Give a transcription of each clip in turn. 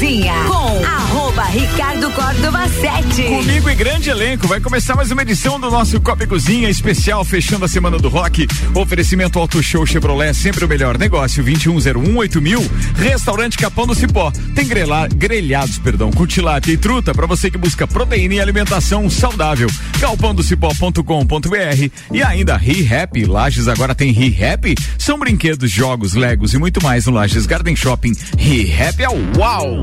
Cozinha com Ricardo Córdova 7. Comigo e grande elenco, vai começar mais uma edição do nosso Copa Cozinha especial, fechando a semana do rock. Oferecimento Auto Show Chevrolet, sempre o melhor negócio, 21018000. mil. Restaurante Capão do Cipó, tem grelha, grelhados, perdão, com tilápia e truta para você que busca proteína e alimentação saudável. galpandocipó.com.br e ainda ReHap, Lages agora tem ReHap, são brinquedos, jogos, legos e muito mais no Lages Garden Shopping. ReHap é o uau!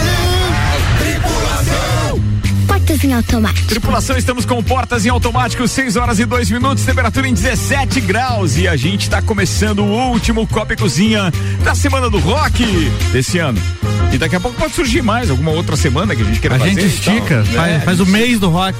Portas em automático. Tripulação, estamos com portas em automático, 6 horas e 2 minutos, temperatura em 17 graus. E a gente está começando o último Copa e Cozinha da Semana do Rock desse ano. E daqui a pouco pode surgir mais, alguma outra semana que a gente queira a fazer. A gente estica, então, faz, né? faz, o mês do rock.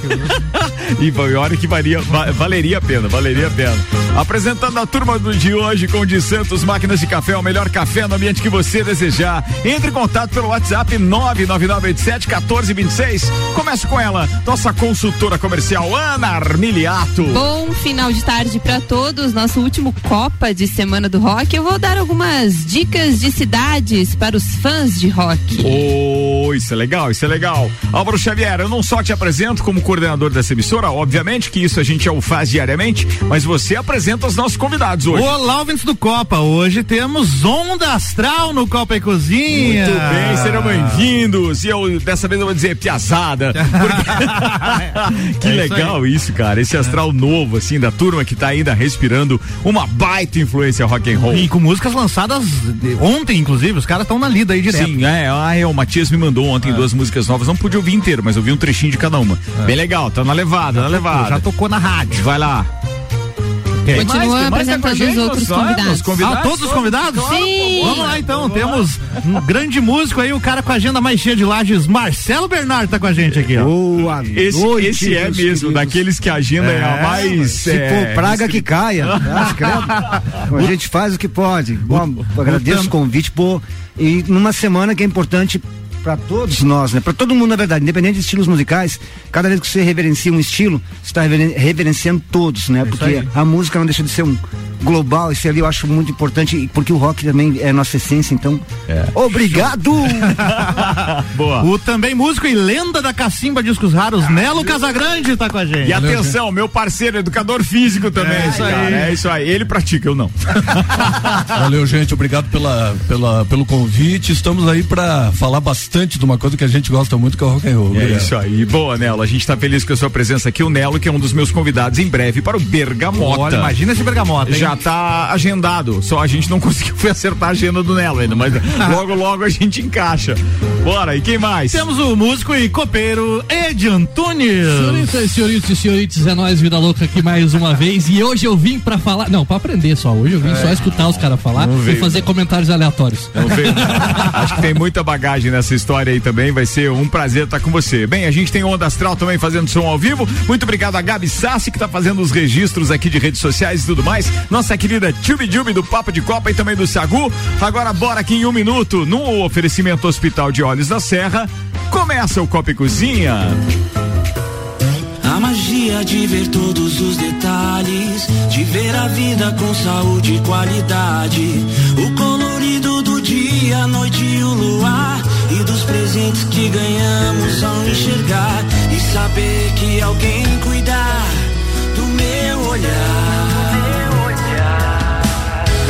e olha que varia, valeria a pena, valeria a pena. Apresentando a turma do de hoje com o de Santos Máquinas de Café, o melhor café no ambiente que você desejar. Entre em contato pelo WhatsApp 99987 1426. Começa com ela, nossa consultora comercial Ana Armiliato. Bom final de tarde para todos. Nosso último Copa de Semana do Rock. Eu vou dar algumas dicas de cidades para os fãs de rock. Oh, isso é legal, isso é legal. Álvaro Xavier, eu não só te apresento como coordenador dessa emissora, obviamente que isso a gente já o faz diariamente, mas você apresenta os nossos convidados hoje. Olá, ouvintes do Copa. Hoje temos Onda Astral no Copa e Cozinha. Muito bem, serão bem-vindos. E eu dessa vez eu vou dizer piazada. Porque... que é legal isso, isso, cara. Esse astral novo, assim, da turma que tá ainda respirando uma baita influência rock and roll. E com músicas lançadas ontem, inclusive, os caras estão na lida aí direto. Sim, é, ah, o Matias me mandou ontem é. duas músicas novas, não pude ouvir inteiro, mas eu vi um trechinho de cada uma. É. Bem legal, tá na levada, já na tocou, levada. Já tocou na rádio. Vai lá. Quem? Continua mais, apresentando os outros convidados. convidados. Ah, todos os convidados? Sim. Vamos lá então, temos um grande músico aí, o cara com a agenda mais cheia de lajes, Marcelo Bernardo tá com a gente aqui, ó. Boa esse, noite, esse é mesmo, queridos. daqueles que a agenda é, é a mais... Se é, for praga que caia, a gente faz o que pode. Bom, agradeço o convite, pô, e numa semana que é importante para todos nós, né? Para todo mundo, na verdade, independente de estilos musicais, cada vez que você reverencia um estilo, você está reveren reverenciando todos, né? É porque a música não deixa de ser um global, esse ali eu acho muito importante, porque o rock também é nossa essência, então. É. Obrigado! Boa. O também músico e lenda da cacimba discos raros, Nelo Casagrande, tá com a gente. E atenção, meu parceiro, educador físico também. É isso aí. Cara, é isso aí. Ele pratica, eu não. Valeu, gente. Obrigado pela, pela, pelo convite. Estamos aí para falar bastante de uma coisa que a gente gosta muito, que é o rock and roll. É isso aí. Boa, Nelo. A gente tá feliz com a sua presença aqui. O Nelo, que é um dos meus convidados em breve para o Bergamota. Olha, imagina esse Bergamota, hein? Já tá agendado. Só a gente não conseguiu acertar a agenda do Nelo ainda, mas logo, logo a gente encaixa. Bora, e quem mais? Temos o músico e copeiro Ed Antunes. Senhoritas, senhoritas e senhoritas, é nóis, Vida Louca aqui mais uma vez. E hoje eu vim pra falar. Não, pra aprender só. Hoje eu vim é. só escutar os caras falar e fazer comentários aleatórios. Não veio. Acho que tem muita bagagem nessa história aí também. Vai ser um prazer estar com você. Bem, a gente tem Onda Astral também fazendo som ao vivo. Muito obrigado a Gabi Sassi, que tá fazendo os registros aqui de redes sociais e tudo mais. Nossa querida Tube Jubi do Papo de Copa e também do Sagu. Agora bora aqui em um minuto, no oferecimento Hospital de Olhos da Serra. Começa o Copa e Cozinha. A magia de ver todos os detalhes, de ver a vida com saúde e qualidade. O colorido do dia, a noite e o luar. E dos presentes que ganhamos ao enxergar. E saber que alguém cuidar do meu olhar.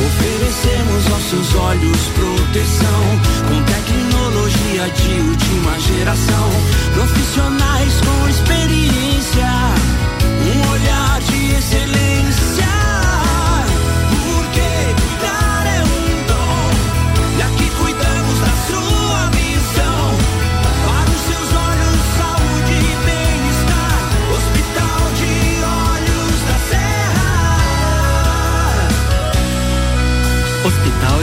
Oferecemos nossos olhos proteção com tecnologia de última geração. Profissionais com experiência,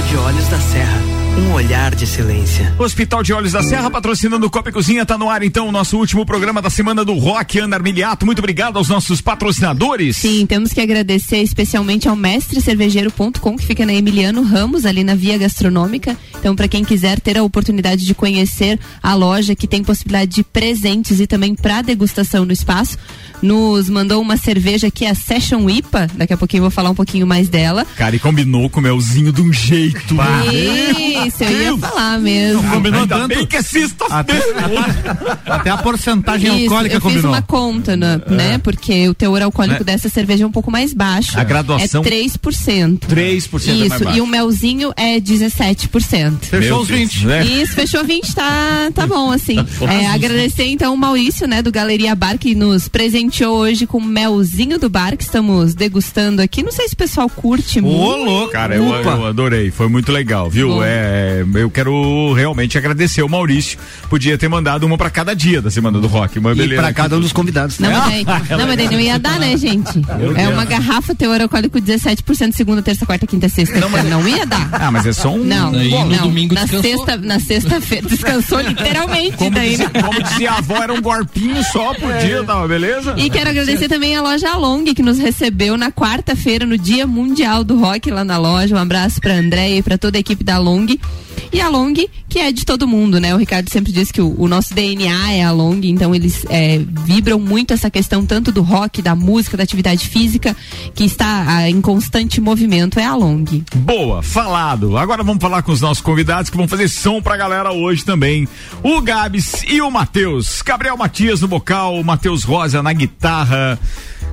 de Olhos da Serra. Um olhar de excelência. Hospital de Olhos da Serra, patrocinando o Copa e Cozinha, tá no ar então o nosso último programa da semana do Rock, Ana Armiliato. Muito obrigado aos nossos patrocinadores. Sim, temos que agradecer especialmente ao Mestre Cervejeiro.com, que fica na Emiliano Ramos, ali na Via Gastronômica. Então, para quem quiser ter a oportunidade de conhecer a loja, que tem possibilidade de presentes e também para degustação no espaço, nos mandou uma cerveja que é a Session IPA. Daqui a pouquinho eu vou falar um pouquinho mais dela. Cara, e combinou com o melzinho de um jeito. Isso, eu ia falar mesmo. Combinou Ainda tanto. bem que é sexta-feira. Até, até, a porcentagem Isso, alcoólica eu combinou. fiz uma conta, né? É. né? Porque o teor alcoólico é. dessa cerveja é um pouco mais baixo. A graduação? É 3%. 3% Isso, é mais baixo. e o melzinho é 17%. Fechou Meu os 20. Né? Isso, fechou 20, tá, tá bom, assim. é, agradecer então o Maurício, né, do Galeria Bar, que nos presenteou hoje com o melzinho do bar que estamos degustando aqui. Não sei se o pessoal curte Ô, muito. louco. Cara, eu, eu, adorei. Foi muito legal, viu? É, eu quero realmente agradecer o Maurício. Podia ter mandado uma para cada dia da Semana do Rock. Uma e beleza. pra cada um dos convidados. Não, mas daí, não, mas daí não ia dar, né, gente? é uma garrafa teor alcoólico 17% segunda, terça, quarta, quinta, sexta. Não, mas... não ia dar. Ah, mas é só um. Não, Bom, no não. domingo na sexta, na sexta-feira descansou literalmente como daí. Dizia, como dizia a avó, era um gorpinho só por é. dia, tava beleza? E quero agradecer também a loja Long que nos recebeu na quarta-feira no Dia Mundial do Rock lá na loja. Um abraço para André e para toda a equipe da Long. E a Long, que é de todo mundo, né? O Ricardo sempre diz que o, o nosso DNA é a Long, então eles é, vibram muito essa questão tanto do rock, da música, da atividade física, que está a, em constante movimento, é a Long. Boa, falado. Agora vamos falar com os nossos convidados que vão fazer som pra galera hoje também. O Gabs e o Matheus. Gabriel Matias no vocal, o Matheus Rosa na guitarra.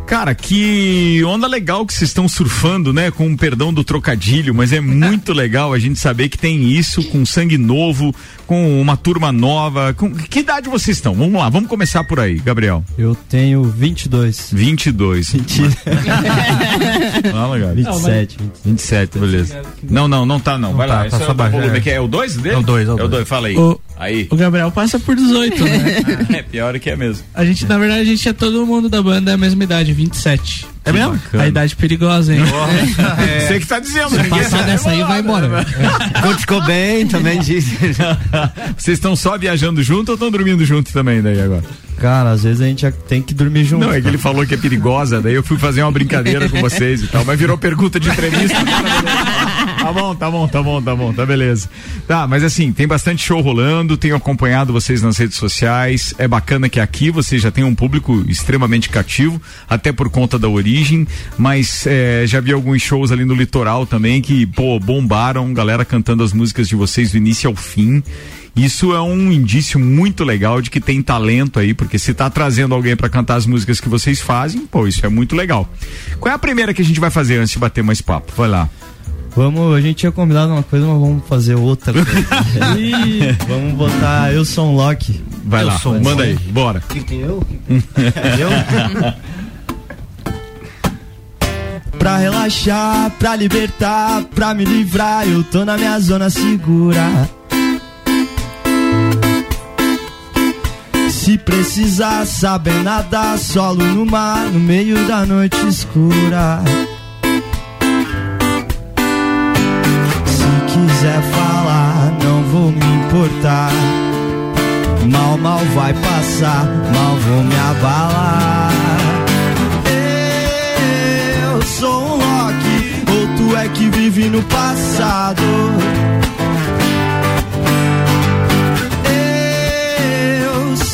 Cara, que onda legal que vocês estão surfando, né? Com o perdão do trocadilho, mas é muito legal a gente saber que tem isso com sangue novo, com uma turma nova. Com que idade vocês estão? Vamos lá, vamos começar por aí, Gabriel. Eu tenho 22. 22. Mentira. Fala, Gabi. 27. 27, beleza. Não, não, não tá não. Vai lá. Tá, tá é, volume aqui. É o 2 dele? É o 2, é o 2. Fala aí. O, aí. O Gabriel passa por 18, né? é pior que é mesmo. A gente, na verdade, a gente é todo mundo da banda da mesma idade, 27. É mesmo? Bacana. A idade perigosa, hein? É. Você que tá dizendo. Se passar dessa aí, vai embora. Quando ficou bem, também disse. Vocês estão só viajando junto ou estão dormindo junto também daí agora? Cara, às vezes a gente tem que dormir junto. Não, é que ele falou que é perigosa, daí eu fui fazer uma brincadeira com vocês e tal, mas virou pergunta de entrevista. tá bom, tá bom, tá bom, tá bom, tá beleza. Tá, mas assim, tem bastante show rolando, tenho acompanhado vocês nas redes sociais. É bacana que aqui você já tem um público extremamente cativo, até por conta da origem, mas é, já vi alguns shows ali no litoral também que, pô, bombaram, galera cantando as músicas de vocês do início ao fim. Isso é um indício muito legal de que tem talento aí, porque se tá trazendo alguém para cantar as músicas que vocês fazem, pô, isso é muito legal. Qual é a primeira que a gente vai fazer antes de bater mais papo? Vai lá. Vamos, a gente tinha combinado uma coisa, mas vamos fazer outra. vamos botar Eu Sou um Loki. Vai eu lá, manda aí, bora. Que eu? eu? Pra relaxar, pra libertar, pra me livrar, eu tô na minha zona segura. Se precisar saber nadar, solo no mar, no meio da noite escura. Se quiser falar, não vou me importar. Mal, mal vai passar, mal vou me abalar. Eu sou um Loki, ou tu é que vive no passado.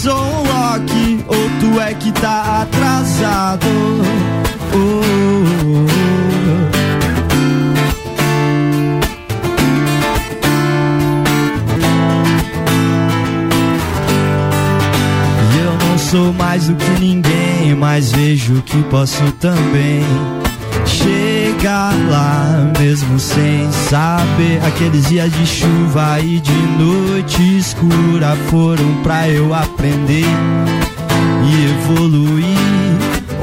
Um Loki, ou tu é que tá atrasado. Oh, oh, oh. Eu não sou mais do que ninguém, mas vejo que posso também chegar lá, mesmo sem saber. Aqueles dias de chuva e de noite escura foram pra eu aprender e evoluir.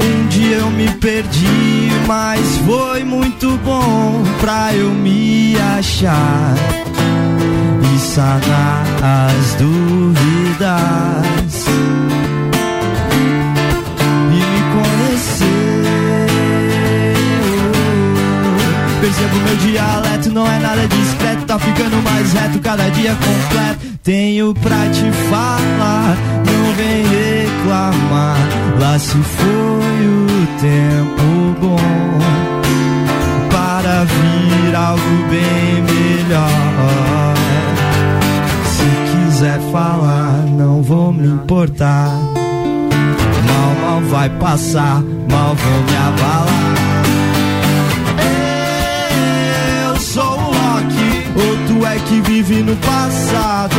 Um dia eu me perdi, mas foi muito bom pra eu me achar e sanar as dúvidas Percebo meu dialeto não é nada discreto. Tá ficando mais reto, cada dia completo. Tenho pra te falar, não vem reclamar. Lá se foi o tempo bom para vir algo bem melhor. Se quiser falar, não vou me importar. Mal, mal vai passar, mal vou me abalar. Tu é que vive no passado.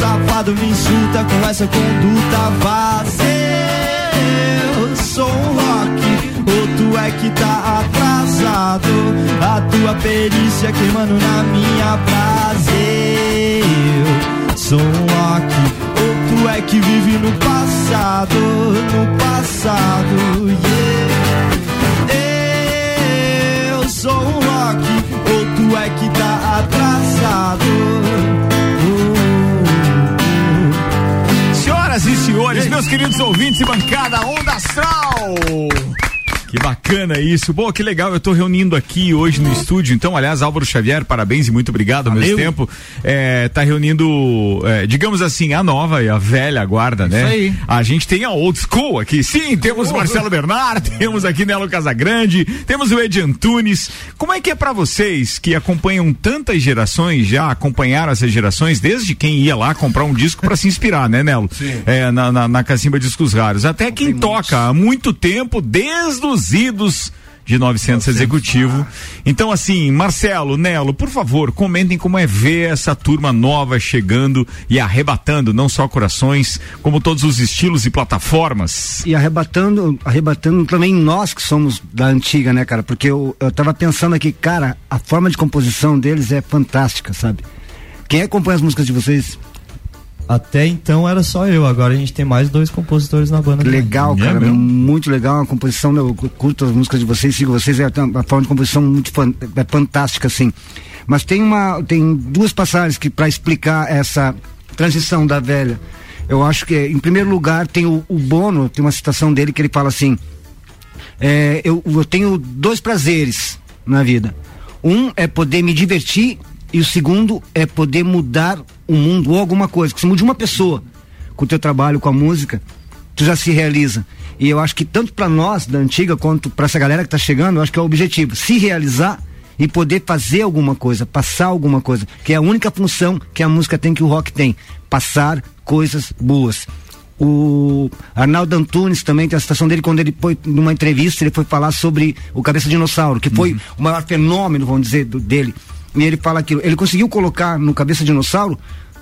Safado me insulta com essa conduta vazia. Eu sou o rock, ou tu é que tá atrasado. A tua perícia queimando na minha brasa. Eu sou um rock, ou tu é que vive no passado, no passado. Yeah. Atrasado. Senhoras e senhores, meus queridos ouvintes e bancada Onda Astral. Que bacana isso. Pô, que legal. Eu tô reunindo aqui hoje no estúdio. Então, aliás, Álvaro Xavier, parabéns e muito obrigado ao mesmo tempo. É, tá reunindo, é, digamos assim, a nova e a velha guarda, né? aí. A gente tem a old school aqui. Sim, temos Marcelo Bernard, temos aqui Nelo Casagrande, temos o Ed Antunes. Como é que é pra vocês que acompanham tantas gerações, já acompanharam essas gerações, desde quem ia lá comprar um disco pra se inspirar, né, Nelo? Sim. É, na, na, na Cacimba Discos Raros. Até quem toca há muito tempo, desde os idos de 900 executivo. Então, assim, Marcelo, Nelo, por favor, comentem como é ver essa turma nova chegando e arrebatando não só corações, como todos os estilos e plataformas. E arrebatando, arrebatando também nós que somos da antiga, né, cara? Porque eu, eu tava pensando aqui, cara, a forma de composição deles é fantástica, sabe? Quem acompanha as músicas de vocês? Até então era só eu, agora a gente tem mais dois compositores na banda. também. Legal, É cara, mesmo? muito legal a composição, né? eu curto as músicas de vocês, sigo vocês, é uma forma de composição muito fan- é fantástica, assim. Mas tem uma, tem duas passagens que para explicar essa transição da velha. Eu acho que, em primeiro lugar, tem o, o Bono, tem uma citação dele que ele fala assim: é, eu, eu tenho dois prazeres na vida. Um é poder me divertir e o segundo é poder mudar o mundo ou alguma coisa. Que se mude uma pessoa com o teu trabalho, com a música, tu já se realiza. E eu acho que tanto para nós da antiga quanto para essa galera que tá chegando, eu acho que é o objetivo, se realizar e poder fazer alguma coisa, passar alguma coisa, que é a única função que a música tem que o rock tem, passar coisas boas. O Arnaldo Antunes também tem a citação dele quando ele foi numa entrevista, ele foi falar sobre o Cabeça de Dinossauro, que foi o maior fenômeno, vamos dizer, do- dele. E ele fala aquilo, ele conseguiu colocar no Cabeça de Dinossauro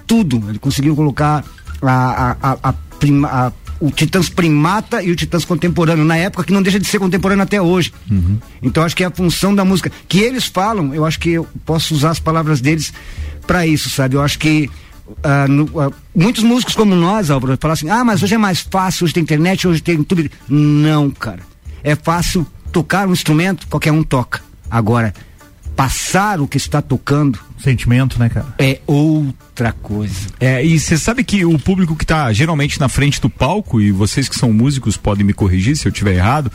tudo, ele conseguiu colocar a, a, a, a prima- a- o Titãs Primata e o Titãs Contemporâneo, na época que não deixa de ser contemporâneo até hoje. Então acho que é a função da música. Que eles falam, eu acho que eu posso usar as palavras deles para isso, sabe? Eu acho que ah, no- ah, muitos músicos como nós, Álvaro, falam assim, ah, mas hoje é mais fácil, hoje tem internet, hoje tem YouTube. Não, cara. É fácil tocar um instrumento, qualquer um toca. Agora, passar o que está tocando Sentimento, né, cara? é outra coisa. É, e você sabe que o público que tá geralmente na frente do palco, e vocês que são músicos podem me corrigir se eu tiver errado,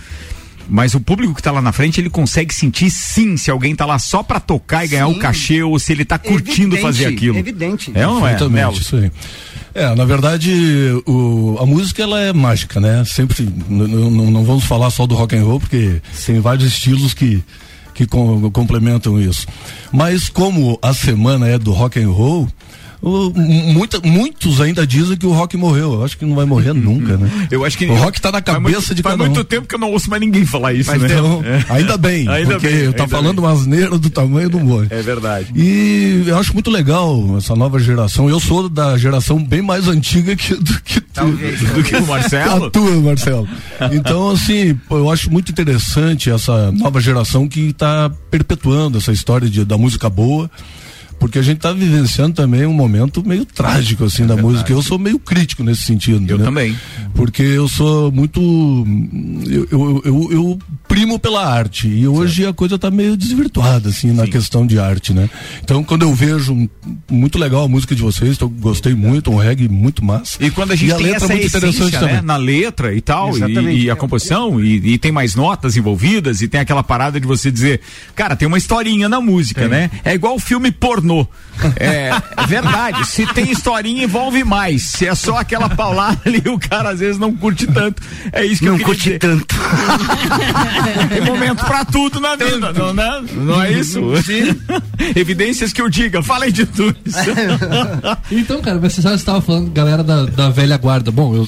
mas o público que tá lá na frente, ele consegue sentir sim se alguém tá lá só pra tocar e ganhar o Sim. cachê ou se ele tá curtindo Evidente, fazer aquilo. evidente. É ou não é? Melo? isso aí. É, na verdade, o, a música ela é mágica, né? Sempre, não vamos falar só do rock and roll, porque tem vários estilos que, que com- complementam isso. Mas como a semana é do rock and roll, o- mu- muita, muitos ainda dizem que o rock morreu. Eu acho que não vai morrer nunca, né? Eu acho que o rock tá na faz cabeça muito, de Faz cada muito um. tempo que eu não ouço mais ninguém falar isso, Mas né? então, É. ainda bem, Ainda porque bem, tá ainda falando bem. uma asneira do tamanho do boi. É verdade. E eu acho muito legal essa nova geração. Eu sou da geração bem mais antiga que, do que tu. Do que o Marcelo? A tua, Marcelo. Então, assim, eu acho muito interessante essa nova geração que está perpetuando essa história de, da música boa. Porque a gente está vivenciando também um momento meio trágico, assim, da música. Eu sou meio crítico nesse sentido. Eu né? também. Porque eu sou muito. Eu, eu, eu, eu primo pela arte. E hoje certo. a coisa está meio desvirtuada, assim, Sim. na questão de arte, né? Então, quando eu vejo muito legal a música de vocês, eu gostei muito, um reggae muito massa. E quando a gente e a tem letra essa é muito interessante né? na letra e tal, e, e, a composição, e, e, tem mais notas envolvidas, e tem aquela parada de você dizer, cara, tem uma historinha na música, tem. né? É igual filme pornô. É, é verdade, se tem historinha, envolve mais. Se é só aquela paulada ali, o cara às vezes não curte tanto. É isso que não eu curte dizer. tanto. tem momento pra tudo na vida, não, né? não é isso? Sim. Evidências que eu diga, falei de tudo. então, cara, você sabe, você estava falando, galera da, da velha guarda. Bom, eu,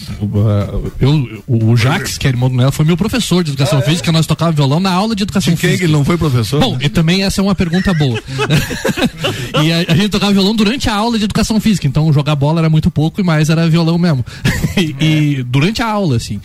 eu, o Jax, que é irmão do Nela, foi meu professor de educação ah, é? física, nós tocávamos violão na aula de educação de física. Quem ele não foi professor? Bom, e também essa é uma pergunta boa. e a, a, gente tocava violão durante a aula de educação física, então jogar bola era muito pouco e mais era violão mesmo. e, e durante a aula, assim.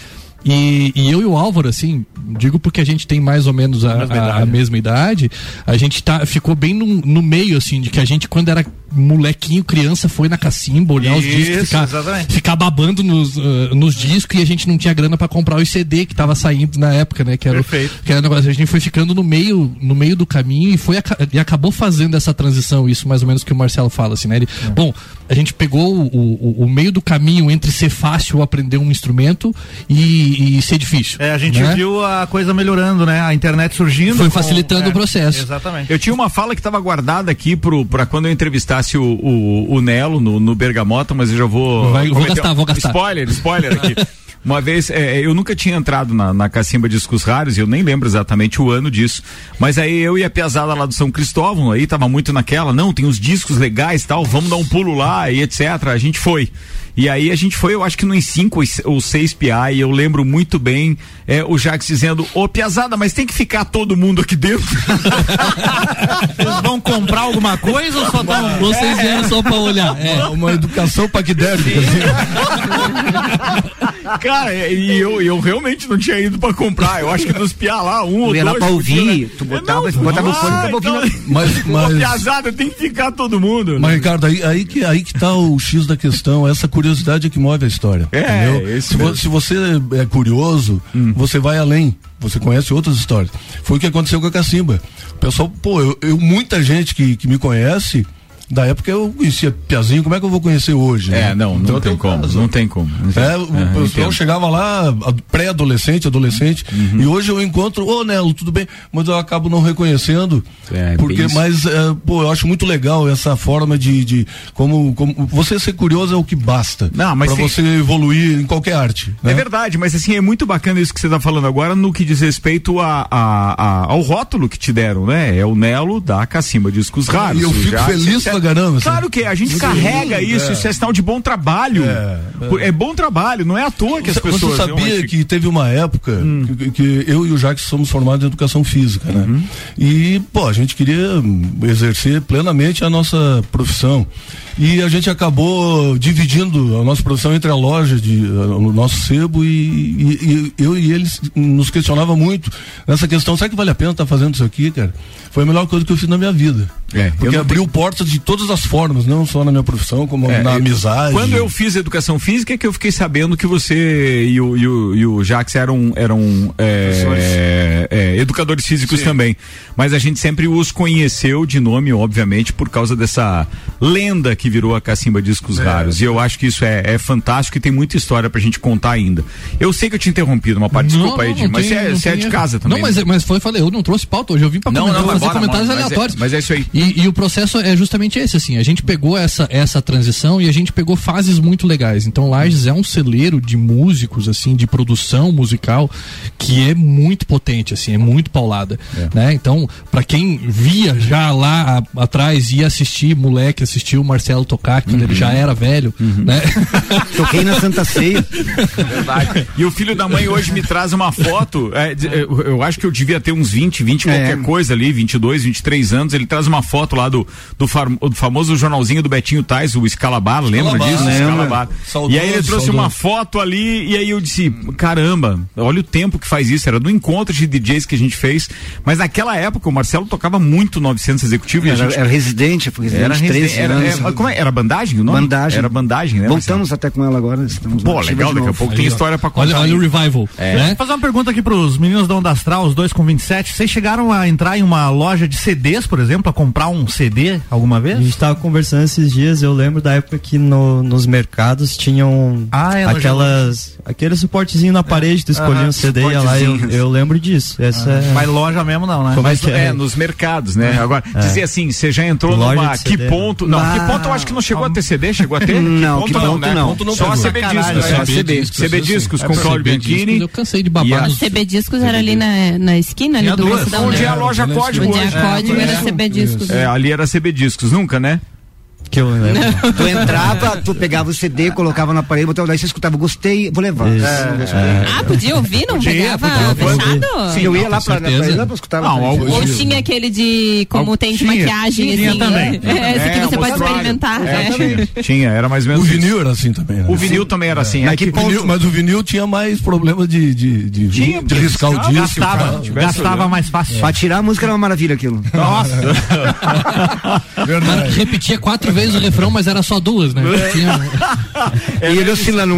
E, e, eu e o Álvaro, assim, digo porque a gente tem mais ou menos a, a, mesma, idade. A, mesma idade, a gente tá, ficou bem no, no meio, assim, de que a gente, quando era molequinho, criança, foi na cacimba, olhar Isso, os discos, ficar, ficar babando nos, uh, nos discos e a gente não tinha grana para comprar o CD que tava saindo na época, né? Que era, Perfeito. que era negócio. A gente foi ficando no meio, no meio do caminho e foi e acabou fazendo essa transição, isso mais ou menos que o Marcelo fala, assim, né? Ele, é. Bom, a gente pegou o, o, o, meio do caminho entre ser fácil aprender um instrumento e, e ser difícil. É, a gente né? viu a coisa melhorando, né? A internet surgindo. Foi facilitando com, é, o processo. Exatamente. Eu tinha uma fala que estava guardada aqui para quando eu entrevistasse o, o, o Nelo no, no Bergamota, mas eu já vou. Vai, vou gastar, vou gastar. Spoiler, spoiler aqui. Uma vez, é, eu nunca tinha entrado na, na Cacimba Discos Raros, e eu nem lembro exatamente o ano disso. Mas aí eu e a Piazada lá do São Cristóvão, aí tava muito naquela, não, tem uns discos legais tal, vamos dar um pulo lá e etc. A gente foi. E aí a gente foi, eu acho que nos cinco ou seis PI, e eu lembro muito bem é, o Jacques dizendo, ô Piazada, mas tem que ficar todo mundo aqui dentro. Eles vão comprar alguma coisa ou só dá Vocês vieram só pra olhar. É. Uma educação paquidérmica. Cara, e eu, eu realmente não tinha ido pra comprar. Eu acho que nos piar lá, um ou dois. Lá pra ouvir, tu botava, não, botava o fone e tava ouvindo. Mas, mas... Piazada, tem que ficar todo mundo. Mas, Ricardo, aí, aí, que, aí que tá o X da questão, essa curiosidade é que move a história. É, entendeu? Se, vo, se, você é curioso, hum. você vai além. Você conhece outras histórias. Foi o que aconteceu com a Cacimba. O pessoal, pô, eu, eu muita gente que, que me conhece da época eu conhecia Piazinho, como é que eu vou conhecer hoje? É, né? não, não então, tem como, não tem como. É, o é, pessoal chegava lá, pré-adolescente, adolescente, uhum. e hoje eu encontro, ô oh, Nelo, tudo bem, mas eu acabo não reconhecendo, é, porque, mas, é, pô, eu acho muito legal essa forma de, de como, como, você ser curioso é o que basta. Não, mas pra você evoluir em qualquer arte. Né? É verdade, mas assim, é muito bacana isso que você está falando agora no que diz respeito a, a, a, ao rótulo que te deram, né? É o Nelo da Cacimba Discos Raros. E eu fico feliz com caramba. Claro que a gente Muito carrega lindo, isso, é. isso é sinal de bom trabalho. É, é. é, bom trabalho, não é à toa que as pessoas. Você sabia que teve uma época hum. que, que, eu e o Jacques somos formados em educação física, né? Uhum. E, pô, a gente queria exercer plenamente a nossa profissão. E a gente acabou dividindo a nossa profissão entre a loja, de, o nosso sebo, e, e, e eu e eles nos questionava muito nessa questão: será que vale a pena estar tá fazendo isso aqui, cara? Foi a melhor coisa que eu fiz na minha vida. É, porque abriu tenho... portas de todas as formas, não só na minha profissão, como é, na eu, amizade. Quando eu fiz educação física, é que eu fiquei sabendo que você e o, e o, e o Jax eram, eram é, é, educadores físicos Sim. também. Mas a gente sempre os conheceu de nome, obviamente, por causa dessa lenda que virou a Cacimba Discos é, Raros. E eu acho que isso é, é fantástico e tem muita história pra gente contar ainda. Eu sei que eu te interrompi numa parte, não, desculpa aí, mas você é, é de casa também. Não, mas, né? mas foi, falei, eu não trouxe pauta hoje, eu vim pra não, comentar, não, fazer comentários mas é- aleatórios. mas é isso aí. E, e, o processo é justamente esse, assim, a gente pegou essa, essa transição e a gente pegou fases muito legais. Então Lages é um celeiro de músicos, assim, de produção musical que é muito potente, assim, é muito paulada, é. né? Então, para quem via já lá a, atrás ia assistir, moleque, assistiu o Marcelo tocar, quando uhum. ele já era velho, uhum. né? Toquei na Santa Ceia. Verdade. E o filho da mãe hoje me traz uma foto, é, eu, eu, acho que eu devia ter uns 20, 20 é. qualquer coisa ali, 22, 23 anos, ele traz uma foto lá do, do, far, o famoso jornalzinho do Betinho Tais, o Escalabar, lembra Escalabar, disso? lembro. Escalabar. Saudoso, e aí ele trouxe saudoso. uma foto ali e aí eu disse, caramba, olha o tempo que faz isso, era do encontro de DJs que a gente fez, mas naquela época o Marcelo tocava muito 900 executivo e a Era, gente era residente, foi residente era, 13 residente, era, anos. é, como é? era bandagem o nome? Bandagem. Era bandagem, né? Voltamos até com ela agora. Estamos Pô, legal, de daqui a pouco tem história pra contar. Olha, olha o revival. É. Né? Vou fazer uma pergunta aqui pros meninos da Onda Astral, os dois com 27. Vocês chegaram a entrar em uma loja de CDs, por exemplo, a comprar um CD alguma A vez? gente tava conversando esses dias, eu lembro da época que no- nos mercados tinham Ah, é, aquelas, aquele suportezinho na parede, tu escolhia Aham, um CD e ia lá, eu, eu lembro disso. Essa é... Mas loja mesmo não, né? Como é Mas, que é, é? nos mercados, né? Agora, dizer assim, você já entrou Loja numa que ponto? Não, Ah, que ponto eu acho que não chegou a ter CD, chegou a ter? Não, que ponto né? não. Só a pegou. CB Discos, é. né? CB CB Discos com CB Claudio discos, Bianchini. Eu cansei de E babar a- CB Discos era ali na, na esquina, ali do Onde é a loja né? Código Onde é a código era É. CB Discos. É, ali era CB Discos, nunca, né? Que eu lembro. Tu entrava, tu pegava o CD, colocava na parede, botava, daí você escutava, gostei, vou levar. Isso. Ah, podia ouvir? Não Podia, pegava podia, fechado? Sim, eu ia lá pra, certeza. pra, pra escutar. Não, algum- Ou tinha aquele de como tem de Tinha, maquiagem, tinha assim. também. É, esse aqui É, você pode experimentar. É, né? tinha, tinha, era mais ou O menos isso. vinil era assim também, né? O vinil também era assim. Mas É que que O vinil- mas o vinil tinha mais problema de, de, de, Tinha, de riscar o disco. Gastava, gastava mais fácil. Pra tirar a música era uma maravilha aquilo. Nossa, Cara, repetia quatro vezes o refrão, mas era só duas, né? Tinha- e ele oscilando.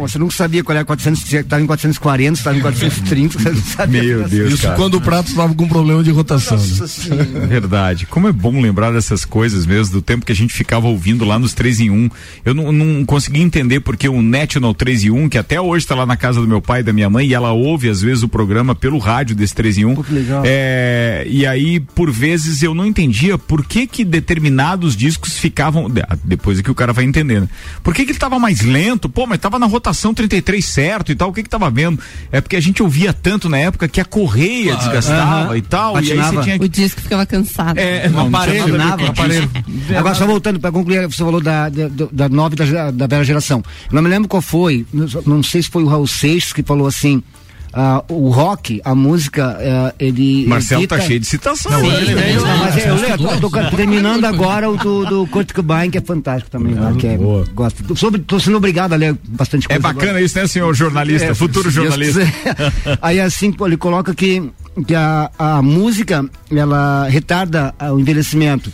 Você nunca sabia qual era 400, se tava em 440, se tava em 430, você não sabia. Meu Deus, Isso cara. quando o prato estava com problema de rotação. né? Nossa senhora. Verdade. Como é bom lembrar dessas coisas mesmo, do tempo que a gente ficava ouvindo lá nos 3 em 1. Eu não, não consegui entender porque o National 3 em 1, que até hoje está lá na casa do meu pai e da minha mãe, e ela ouve às vezes o programa pelo rádio desse 3 em 1. Pô, que legal. É, e aí, por vezes, eu não entendia por que que determinados discos ficavam. de- ah, Depois é que o cara vai entendendo. Por que que ele tava mais lento? Pô, mas tava na rotação 33 certo e tal. O que que tava vendo? É porque a gente ouvia tanto na época que a correia desgastava aham. e tal. E aí você tinha que O disco ficava cansado. é, não, não tinha aparelho, nada ver né? com Aparelho. Agora, só voltando para concluir, você falou da, da, da nova da, da velha geração. Eu não me lembro qual foi, não, não sei se foi o Raul Seixas que falou assim. Ah, o rock, a música, eh, ele. Marcelo evita- tá cheio de citação. Sim, né? é, Não, mas eu, Acho que eu tô, né? terminando agora o do, do Kurt Cobain, que é fantástico também, lá, que é, boa. gosto. Tô, sobre, tô sendo obrigado a ler bastante É coisa. bacana agora. isso, né, senhor jornalista? É, futuro jornalista. Aí assim, pô, ele coloca que, que a, a música, ela retarda ah, o envelhecimento.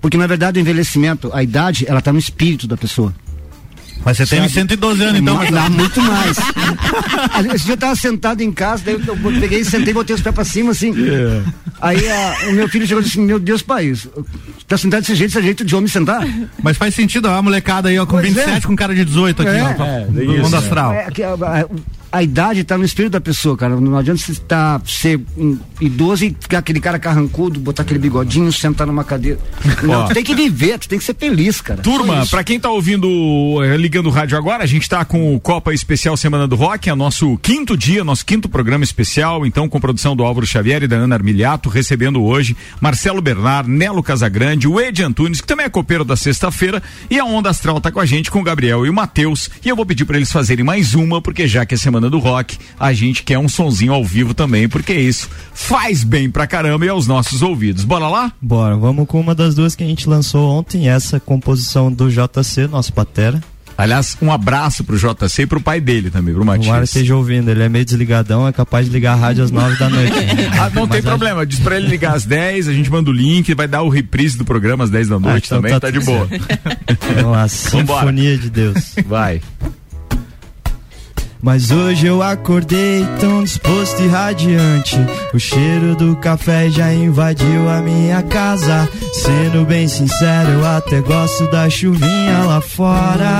Porque na verdade o envelhecimento, a idade, ela tá no espírito da pessoa. Mas você tem 112 anos então, Mas dá muito mais. Esse dia eu tava sentado em casa, daí eu, peguei, sentei, botei os pés pra cima, assim. Aí a- o meu filho chegou e disse, meu Deus, pai, tá sentado desse jeito, esse é jeito de homem sentar? Mas faz sentido, ó, a molecada aí, ó, com Pois 27, é. com cara de 18 aqui, É. ó. É, no isso, mundo é. astral. É que a, a- idade tá no espírito da pessoa, cara. Não adianta você tá, ser um idoso e ficar aquele cara carrancudo, botar aquele bigodinho, sentar numa cadeira. Não, tu tem que viver, tu tem que ser feliz, cara. Turma, isso. pra quem tá ouvindo, eh, ligando o rádio agora, a gente tá com o Copa Especial Semana do Rock, é nosso quinto dia, nosso quinto programa especial, então com produção do Álvaro Xavier e da Ana Armiliato, recebendo hoje Marcelo Bernard, Nelo Casagrande, o Ed Antunes, que também é copeiro da sexta-feira, e a Onda Astral tá com a gente, com o Gabriel e o Matheus, e eu vou pedir pra eles fazerem mais uma, porque já que é Semana do Rock, a gente quer um sonzinho ao vivo também, porque isso faz bem pra caramba e aos nossos ouvidos. Bora lá? Bora, vamos com uma das duas que a gente lançou ontem, essa composição do JC, nosso batera. Aliás, um abraço pro JC e pro pai dele também, pro Matias. Tomara esteja ouvindo, ele é meio desligadão, é capaz de ligar a rádio às nove da noite. Ah, não tem Mas problema, diz pra ele ligar às 10, a gente manda o link, vai dar o reprise do programa às 10 da noite então também, tá tá, de boa. Então, a Vambora. sinfonia de Deus. Vai. Mas hoje eu acordei tão disposto e radiante. O cheiro do café já invadiu a minha casa. Sendo bem sincero, eu até gosto da chuvinha lá fora.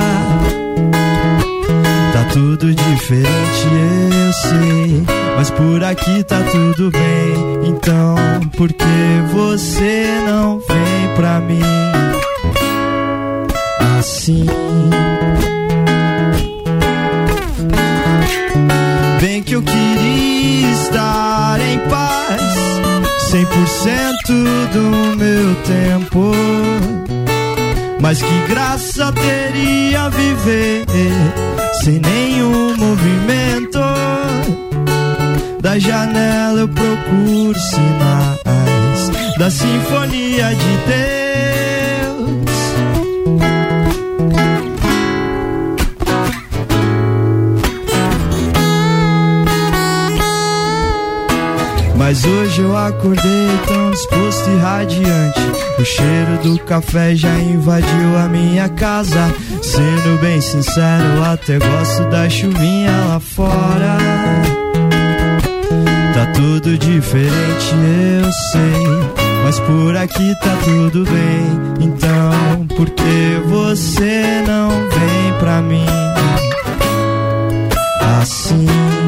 Tá tudo diferente, eu sei. Mas por aqui tá tudo bem. Então, por que você não vem pra mim? Assim. Eu queria estar em paz 100% do meu tempo Mas que graça teria viver Sem nenhum movimento Da janela eu procuro sinais da sinfonia de Deus. Mas hoje eu acordei tão disposto e radiante. O cheiro do café já invadiu a minha casa. Sendo bem sincero, até gosto da chuvinha lá fora. Tá tudo diferente, eu sei. Mas por aqui tá tudo bem. Então, por que você não vem pra mim? Assim.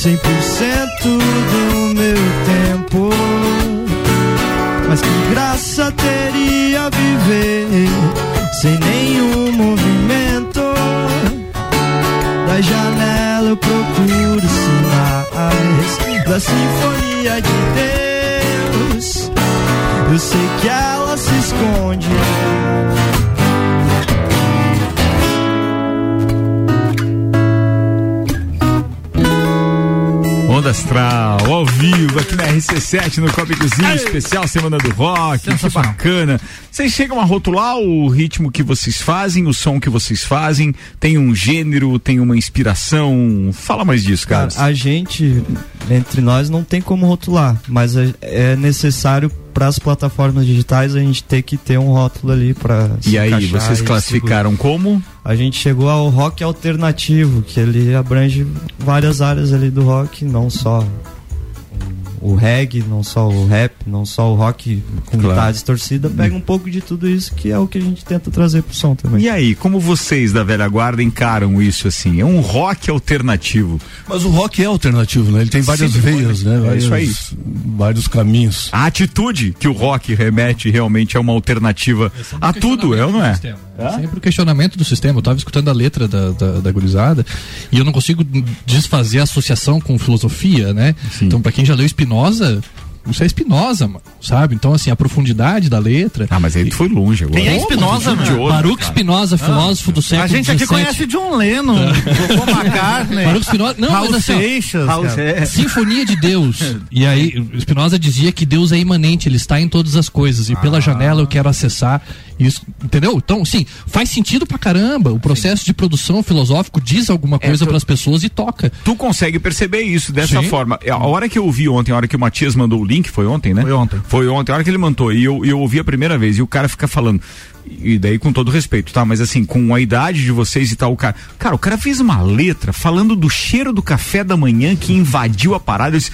100% do meu tempo. Mas que graça teria viver sem nenhum movimento. Da janela eu procuro sinais da sinfonia de Deus. Eu sei que ela Astral, ao vivo, aqui na RC7, no Copa Cozinha, especial Semana do Rock, que bacana. Vocês chegam a rotular o ritmo que vocês fazem, o som que vocês fazem, tem um gênero, tem uma inspiração, fala mais disso, cara. A gente, entre nós, não tem como rotular, mas é- necessário para as plataformas digitais a gente ter que ter um rótulo ali para E aí, vocês classificaram como? A gente chegou ao rock alternativo, que ele abrange várias áreas ali do rock, não só o reggae, não só o rap, não só o rock com Claro. guitarra distorcida, pega um pouco de tudo isso que é o que a gente tenta trazer pro som também. E aí, como vocês da velha guarda encaram isso assim? É um rock alternativo. Mas o rock é alternativo, né? Ele tem várias foi, veias, né? É isso aí. Vários- Vários caminhos. A atitude que o rock remete realmente é uma alternativa a tudo, é ou não é? Sempre o questionamento do sistema. Eu tava escutando a letra da, da, da gurizada e eu não consigo desfazer a associação com filosofia, né? Então, pra quem já leu Spinoza, isso é mano, sabe? Então, assim, a profundidade da letra. Ah, mas aí tu foi longe agora. Quem é Spinoza, de mano? outro, Baruch cara. Spinoza, filósofo do século A gente aqui conhece John Lennon, Paul McCartney, Baruch Spinoza, não, Raul mas assim, ó, Seixas. Raul. Sinfonia de Deus. E aí, Spinoza dizia que Deus é imanente, ele está em todas as coisas. E pela janela eu quero acessar isso. Entendeu? Então, sim, faz sentido pra caramba. O processo de produção filosófico diz alguma coisa tu- pras pessoas e toca. Tu consegue perceber isso dessa Sim. forma. A hora que eu ouvi ontem, a hora que o Matias mandou o link, foi ontem, né? Foi ontem. Foi ontem, a hora que ele mandou, e eu, eu ouvi a primeira vez, e o cara fica falando. E daí com todo respeito, tá? Mas assim, com a idade de vocês e tal, o cara. Cara, o cara fez uma letra falando do cheiro do café da manhã que invadiu a parada. Eu disse,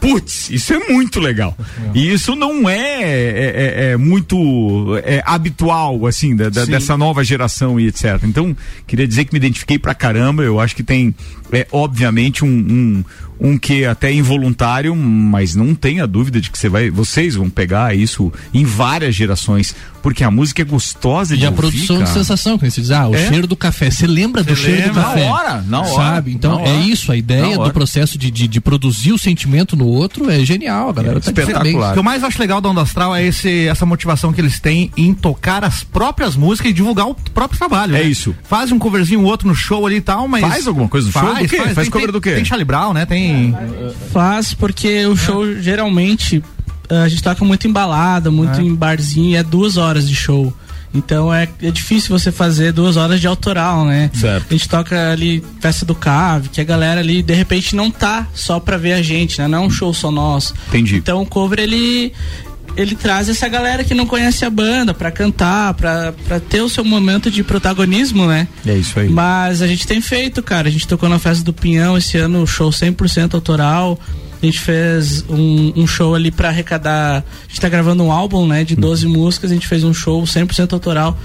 Putz, isso é muito legal. E isso não é, é- é- é muito é, habitual, assim, da- da- dessa nova geração e etc. Então, queria dizer que me identifiquei pra caramba. Eu acho que tem, é, obviamente, um, um, um que até involuntário, mas não tenha dúvida de que você vai, vocês vão pegar isso em várias gerações, porque a música é gostosa de E a ouvir, produção de cara. sensação, que você diz, ah, o É? cheiro do café. Você lembra do Você cheiro lembra? do café? Na hora, na hora, Sabe? Então na é hora. isso, a Na ideia hora. do processo de, de, de produzir o sentimento no outro é genial, a galera tá de espetacular. O que eu mais acho legal da Onda Astral é esse, essa motivação que eles têm em tocar as próprias músicas e divulgar o próprio trabalho. É né? isso. Faz um coverzinho, outro no show ali e tal, mas. Faz alguma coisa no show? Faz, quê? Faz Tem- cover tem- do quê? Tem Charlie Brown, né? Tem. Faz porque o show geralmente a gente toca muito em balada, muito É. em barzinho, e é duas horas de show. Então é, é difícil você fazer duas horas de autoral, né? Certo. A gente toca ali festa do Cave, que a galera ali de repente não tá só pra ver a gente, né? Não é um show só nosso. Entendi. Então o cover ele ele traz essa galera que não conhece a banda pra cantar, pra pra ter o seu momento de protagonismo, né? É isso aí. Mas a gente tem feito, cara. A gente tocou na festa do Pinhão esse ano, show 100% autoral. A gente fez um, um show ali pra arrecadar. A gente tá gravando um álbum, né, de 12 Uhum. músicas. A gente fez um show 100% autoral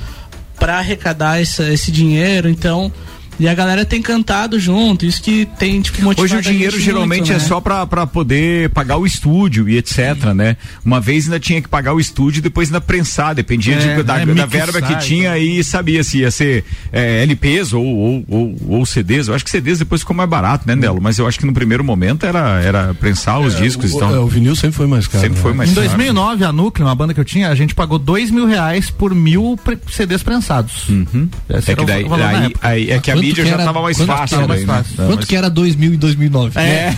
pra arrecadar essa- esse dinheiro. Então. E a galera tem cantado junto, isso que tem, tipo, motivado Hoje o dinheiro geralmente muito, é né? só pra, pra poder pagar o estúdio e etc, né? Uma vez ainda tinha que pagar o estúdio e depois ainda prensar, dependia É, de- da, né, da mixar verba que tinha e sabia se ia ser é, LPs ou, ou, ou, ou CDs. Eu acho que CDs depois ficou mais barato, né, Nelo? Mas eu acho que no primeiro momento era, era prensar os discos o, e tal. é, o vinil sempre foi mais caro. Sempre foi né? mais Em caro. 2009, a Núcleo, uma banda que eu tinha, a gente pagou dois mil reais por mil pre- CDs prensados. Uhum. Esse É era que o daí, na aí, época. aí é que a mídia que já era- tava mais fácil. que era? daí, né? Não, Quanto mas- que era 2000 e 2009? É,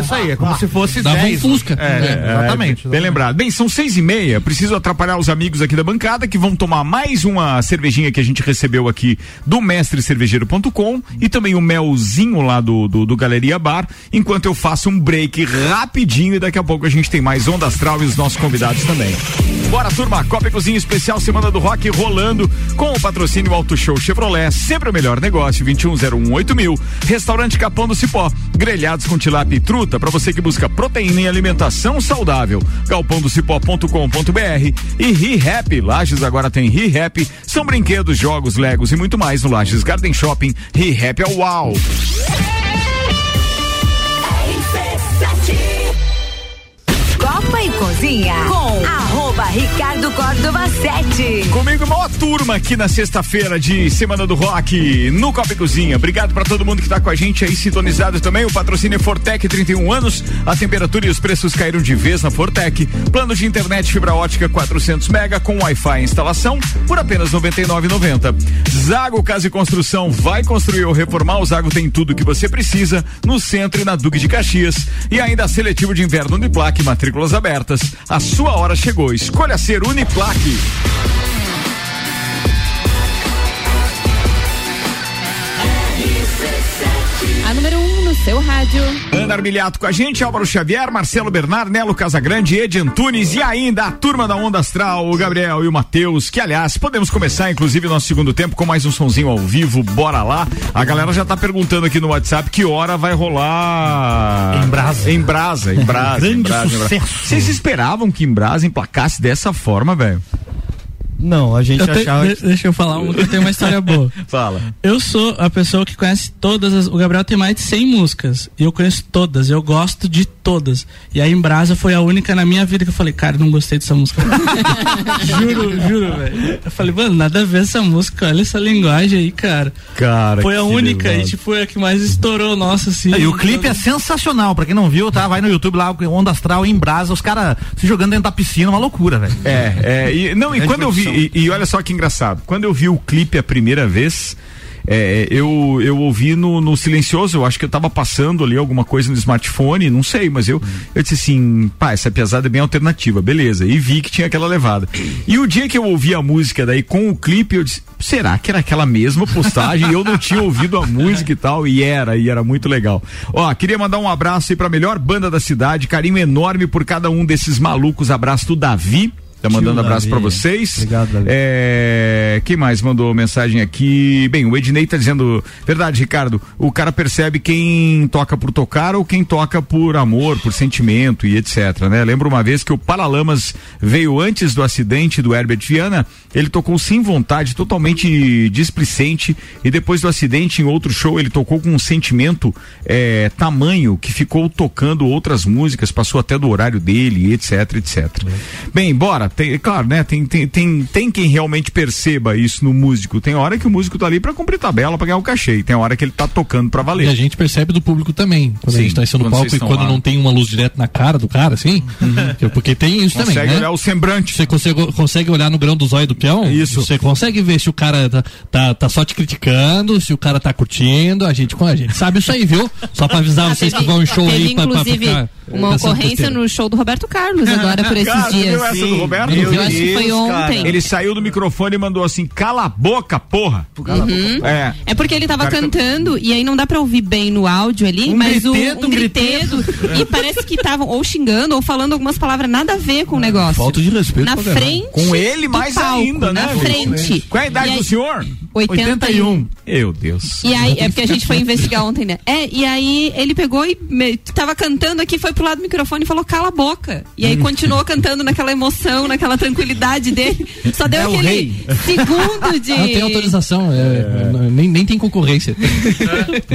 isso aí, é como se fosse Dava um 10. Fusca. É, é, exatamente. Bem lembrado. Bem, são seis e meia. Preciso atrapalhar os amigos aqui da bancada que vão tomar mais uma cervejinha que a gente recebeu aqui do mestrecervejeiro.com e também o melzinho lá do, do, do Galeria Bar, enquanto eu faço um break rapidinho e daqui a pouco a gente tem mais Onda Astral e os nossos convidados também. Bora, turma. Copa e Cozinha Especial Semana do Rock rolando com o patrocínio Auto Show Chevrolet. Sempre o melhor negócio. 21018000 mil. Restaurante Capão do Cipó. Grelhados com tilápia e truta para você que busca proteína e alimentação saudável. galpãodocipó.com.br e ReHap. Lages agora tem ReHap. São brinquedos, jogos, legos e muito mais no Lages Garden Shopping. ReHap é o uau. Copa e Cozinha com arroba Ricardo Córdova 7. Comigo, maior turma aqui na sexta-feira de Semana do Rock no Copa Cozinha. Obrigado para todo mundo que tá com a gente aí sintonizado também. O patrocínio é Fortec 31 anos. A temperatura e os preços caíram de vez na Fortec. Plano de internet fibra ótica 400 mega com Wi-Fi instalação por apenas 99,90. Zago Casa e Construção vai construir ou reformar. O Zago tem tudo que você precisa no centro e na Duque de Caxias. E ainda seletivo de inverno Uniplaque, matrículas abertas. A sua hora chegou. Escolha ser Uniplaque. A número 1 um no seu rádio. Ana Armiliato com a gente, Álvaro Xavier, Marcelo Bernard, Nelo Casagrande, Ed Antunes e ainda a turma da Onda Astral, o Gabriel e o Matheus, que aliás, podemos começar inclusive o nosso segundo tempo com mais um sonzinho ao vivo, bora lá. A galera já tá perguntando aqui no WhatsApp que hora vai rolar... Em Brasa. Em Brasa, em Brasa. Grande em Brasa, em Brasa. sucesso. Vocês esperavam que em Brasa emplacasse dessa forma, velho? Não, a gente Eu te- achava de- que. Deixa eu falar uma que eu tenho uma história boa. Fala. Eu sou a pessoa que conhece todas as. O Gabriel tem mais de 100 músicas. E eu conheço todas. Eu gosto de todas. E aí em Brasa foi a única na minha vida que eu falei, cara, não gostei dessa música. juro, juro, velho. Eu falei, mano, nada a ver essa música. Olha essa linguagem aí, cara. Cara, Foi a única e, levado. tipo, foi a que mais estourou, nossa, assim. E o clipe é sensacional, pra quem não viu, tá? Vai no YouTube lá, Onda Astral em Brasa, os caras se jogando dentro da piscina, uma loucura, velho. É, é, e, não, e Grande quando eu vi, e, e olha só que engraçado, quando eu vi o clipe a primeira vez, é, eu, eu ouvi no, no silencioso, eu acho que eu tava passando ali alguma coisa no smartphone, não sei, mas eu, eu disse assim, pá, essa pesada é bem alternativa, beleza, e vi que tinha aquela levada. E o dia que eu ouvi a música daí com o clipe, eu disse, será que era aquela mesma postagem? Eu não tinha ouvido a música e tal, e era, e era muito legal. Ó, queria mandar um abraço aí pra melhor banda da cidade, carinho enorme por cada um desses malucos, abraço do Davi, Tá mandando Tio abraço pra vocês. Obrigado, Davi. É, quem mais mandou mensagem aqui? Bem, o Ednei tá dizendo, verdade, Ricardo, o cara percebe quem toca por tocar ou quem toca por amor, por sentimento e etc, né? Lembro uma vez que o Paralamas veio antes do acidente do Herbert Viana, ele tocou sem vontade, totalmente displicente e depois do acidente em outro show ele tocou com um sentimento é, tamanho que ficou tocando outras músicas, passou até do horário dele, etc, etc. Bem, bora, tem, claro, né? Tem, tem, tem, tem quem realmente perceba isso no músico. Tem hora que o músico tá ali pra cumprir tabela, pra ganhar o cachê. E tem hora que ele tá tocando pra E a valer. gente percebe do público também, quando a Sim, gente tá em cima do quando palco e quando lá. não tem uma luz direto na cara do cara, assim. Porque tem isso também, Consegue né? olhar o semblante. Você consegue, consegue olhar no grão do zóio do peão? Isso. Você consegue ver se o cara tá, tá, tá só te criticando, se o cara tá curtindo. A gente, a gente sabe isso aí, viu? Só pra avisar vocês que vão em show teve, aí pra, pra inclusive, ficar. uma ocorrência no show do Roberto Carlos agora por esses Cara, dias. viu essa do Roberto? Eu Meu acho que foi ontem. Ele saiu do microfone e mandou assim: cala a boca, porra. Uhum. É. É porque ele tava tá- cantando e aí não dá pra ouvir bem no áudio ali, Um mas o gritedo, um um gritedo e parece que estavam ou xingando ou falando algumas palavras nada a ver com o negócio. Falta de respeito na frente Com ele do mais palco, ainda, né? Na frente. Qual é a idade aí- do senhor? 81. Meu Deus. E aí, é porque a gente foi investigar ontem, né? É, e aí ele pegou e me, tava cantando aqui, foi pro lado do microfone e falou, cala a boca. E aí continuou cantando naquela emoção, naquela tranquilidade dele. Só deu É o aquele rei. segundo de. Não tem autorização, é, não- nem, nem tem concorrência.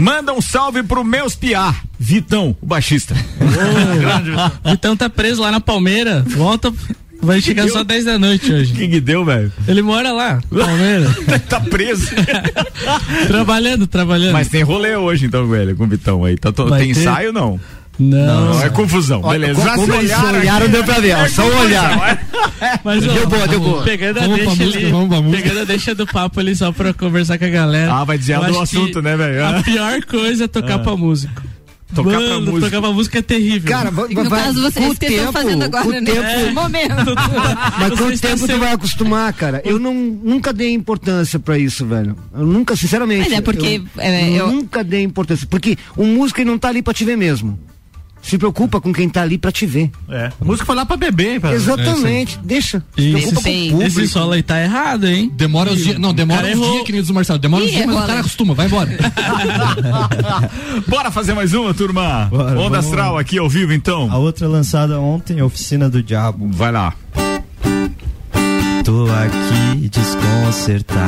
Manda um salve pro meus piá, Vitão, o baixista. Vitão tá preso lá na Palmeira. Volta. Vai chegar só 10 da noite hoje. O que que deu, velho? Ele mora lá, Palmeira. tá preso. trabalhando, trabalhando. Mas tem rolê hoje, então, velho, com o Vitão aí. Tá to- Vai tem ter? ensaio não? Não. Não, é confusão. Beleza. Já como se eles olharam deu pra ver, ó, É só confusão, olhar. é. Mas, ó, Deu boa, deu boa. Pegando a pra deixa música, ali, vamos pra música. pegando a deixa do papo ali só pra conversar com a galera. Ah, vai dizer do assunto, né, velho? A pior coisa é tocar pra músico. Tocar pra Mano, músico. tocar pra música é terrível. Cara, vai, No vai, caso, você, com é o tempo, fazendo com agora, o né? tempo, Nesse momento. Mas quanto está tempo tu sendo- vai acostumar, cara? Eu não, nunca dei importância pra isso, velho. Eu nunca, sinceramente. Mas é porque, Eu, é, eu- nunca dei importância. Porque o músico não tá ali pra te ver mesmo. Se preocupa com quem tá ali pra te ver. É. A música foi lá pra beber, pra... Exatamente. Deixa. Se E preocupa esse- com o público. Esse solo aí tá errado, hein? Demora os dias. Não, demora os dias, queridos Marcelo. Demora os dias, mas o cara acostuma, vai embora. Bora fazer mais uma, turma? Bora, Onda vamos Astral aqui ao vivo, então. A outra lançada ontem, Oficina do Diabo. Vai lá. Tô aqui desconcertado.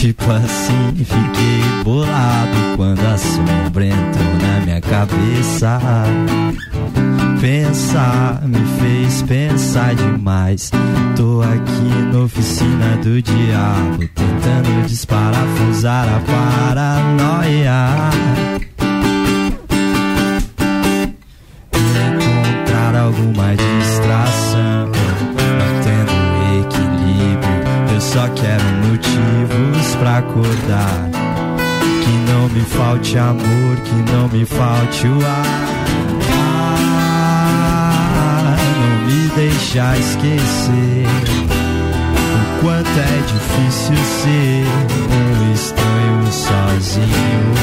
Tipo assim, fiquei bolado quando a sombra entrou na minha cabeça. Pensar me fez pensar demais. Tô aqui na oficina do diabo, tentando desparafusar a paranoia. encontrar alguma distração, só quero motivos pra acordar. Que não me falte amor, que não me falte o ar. Não me deixa esquecer o quanto é difícil ser um estranho sozinho.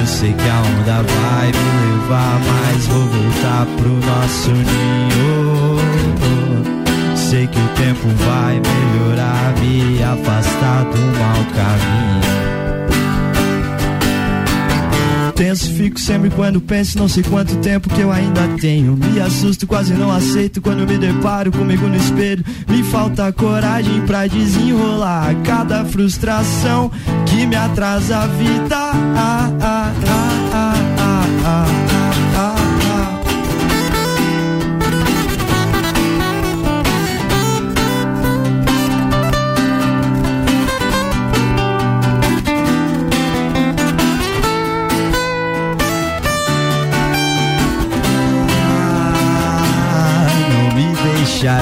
Eu sei que a onda vai me levar, mas vou voltar pro nosso ninho. Sei que o tempo vai melhorar, me afastar do mau caminho. Tenso, fico sempre quando penso, não sei quanto tempo que eu ainda tenho. Me assusto, quase não aceito quando me deparo comigo no espelho. Me falta coragem pra desenrolar cada frustração que me atrasa a vida. Ah, ah, ah,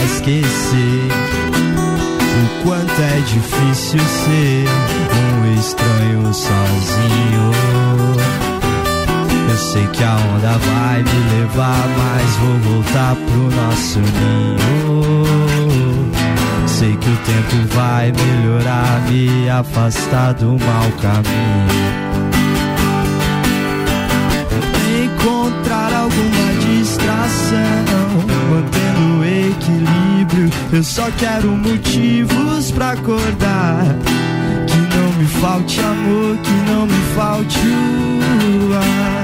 esquecer o quanto é difícil ser um estranho sozinho. Eu sei que a onda vai me levar, mas vou voltar pro nosso ninho. Sei que o tempo vai melhorar, me afastar do mau caminho. Equilíbrio. Eu só quero motivos pra acordar. Que não me falte amor, que não me falte o ar.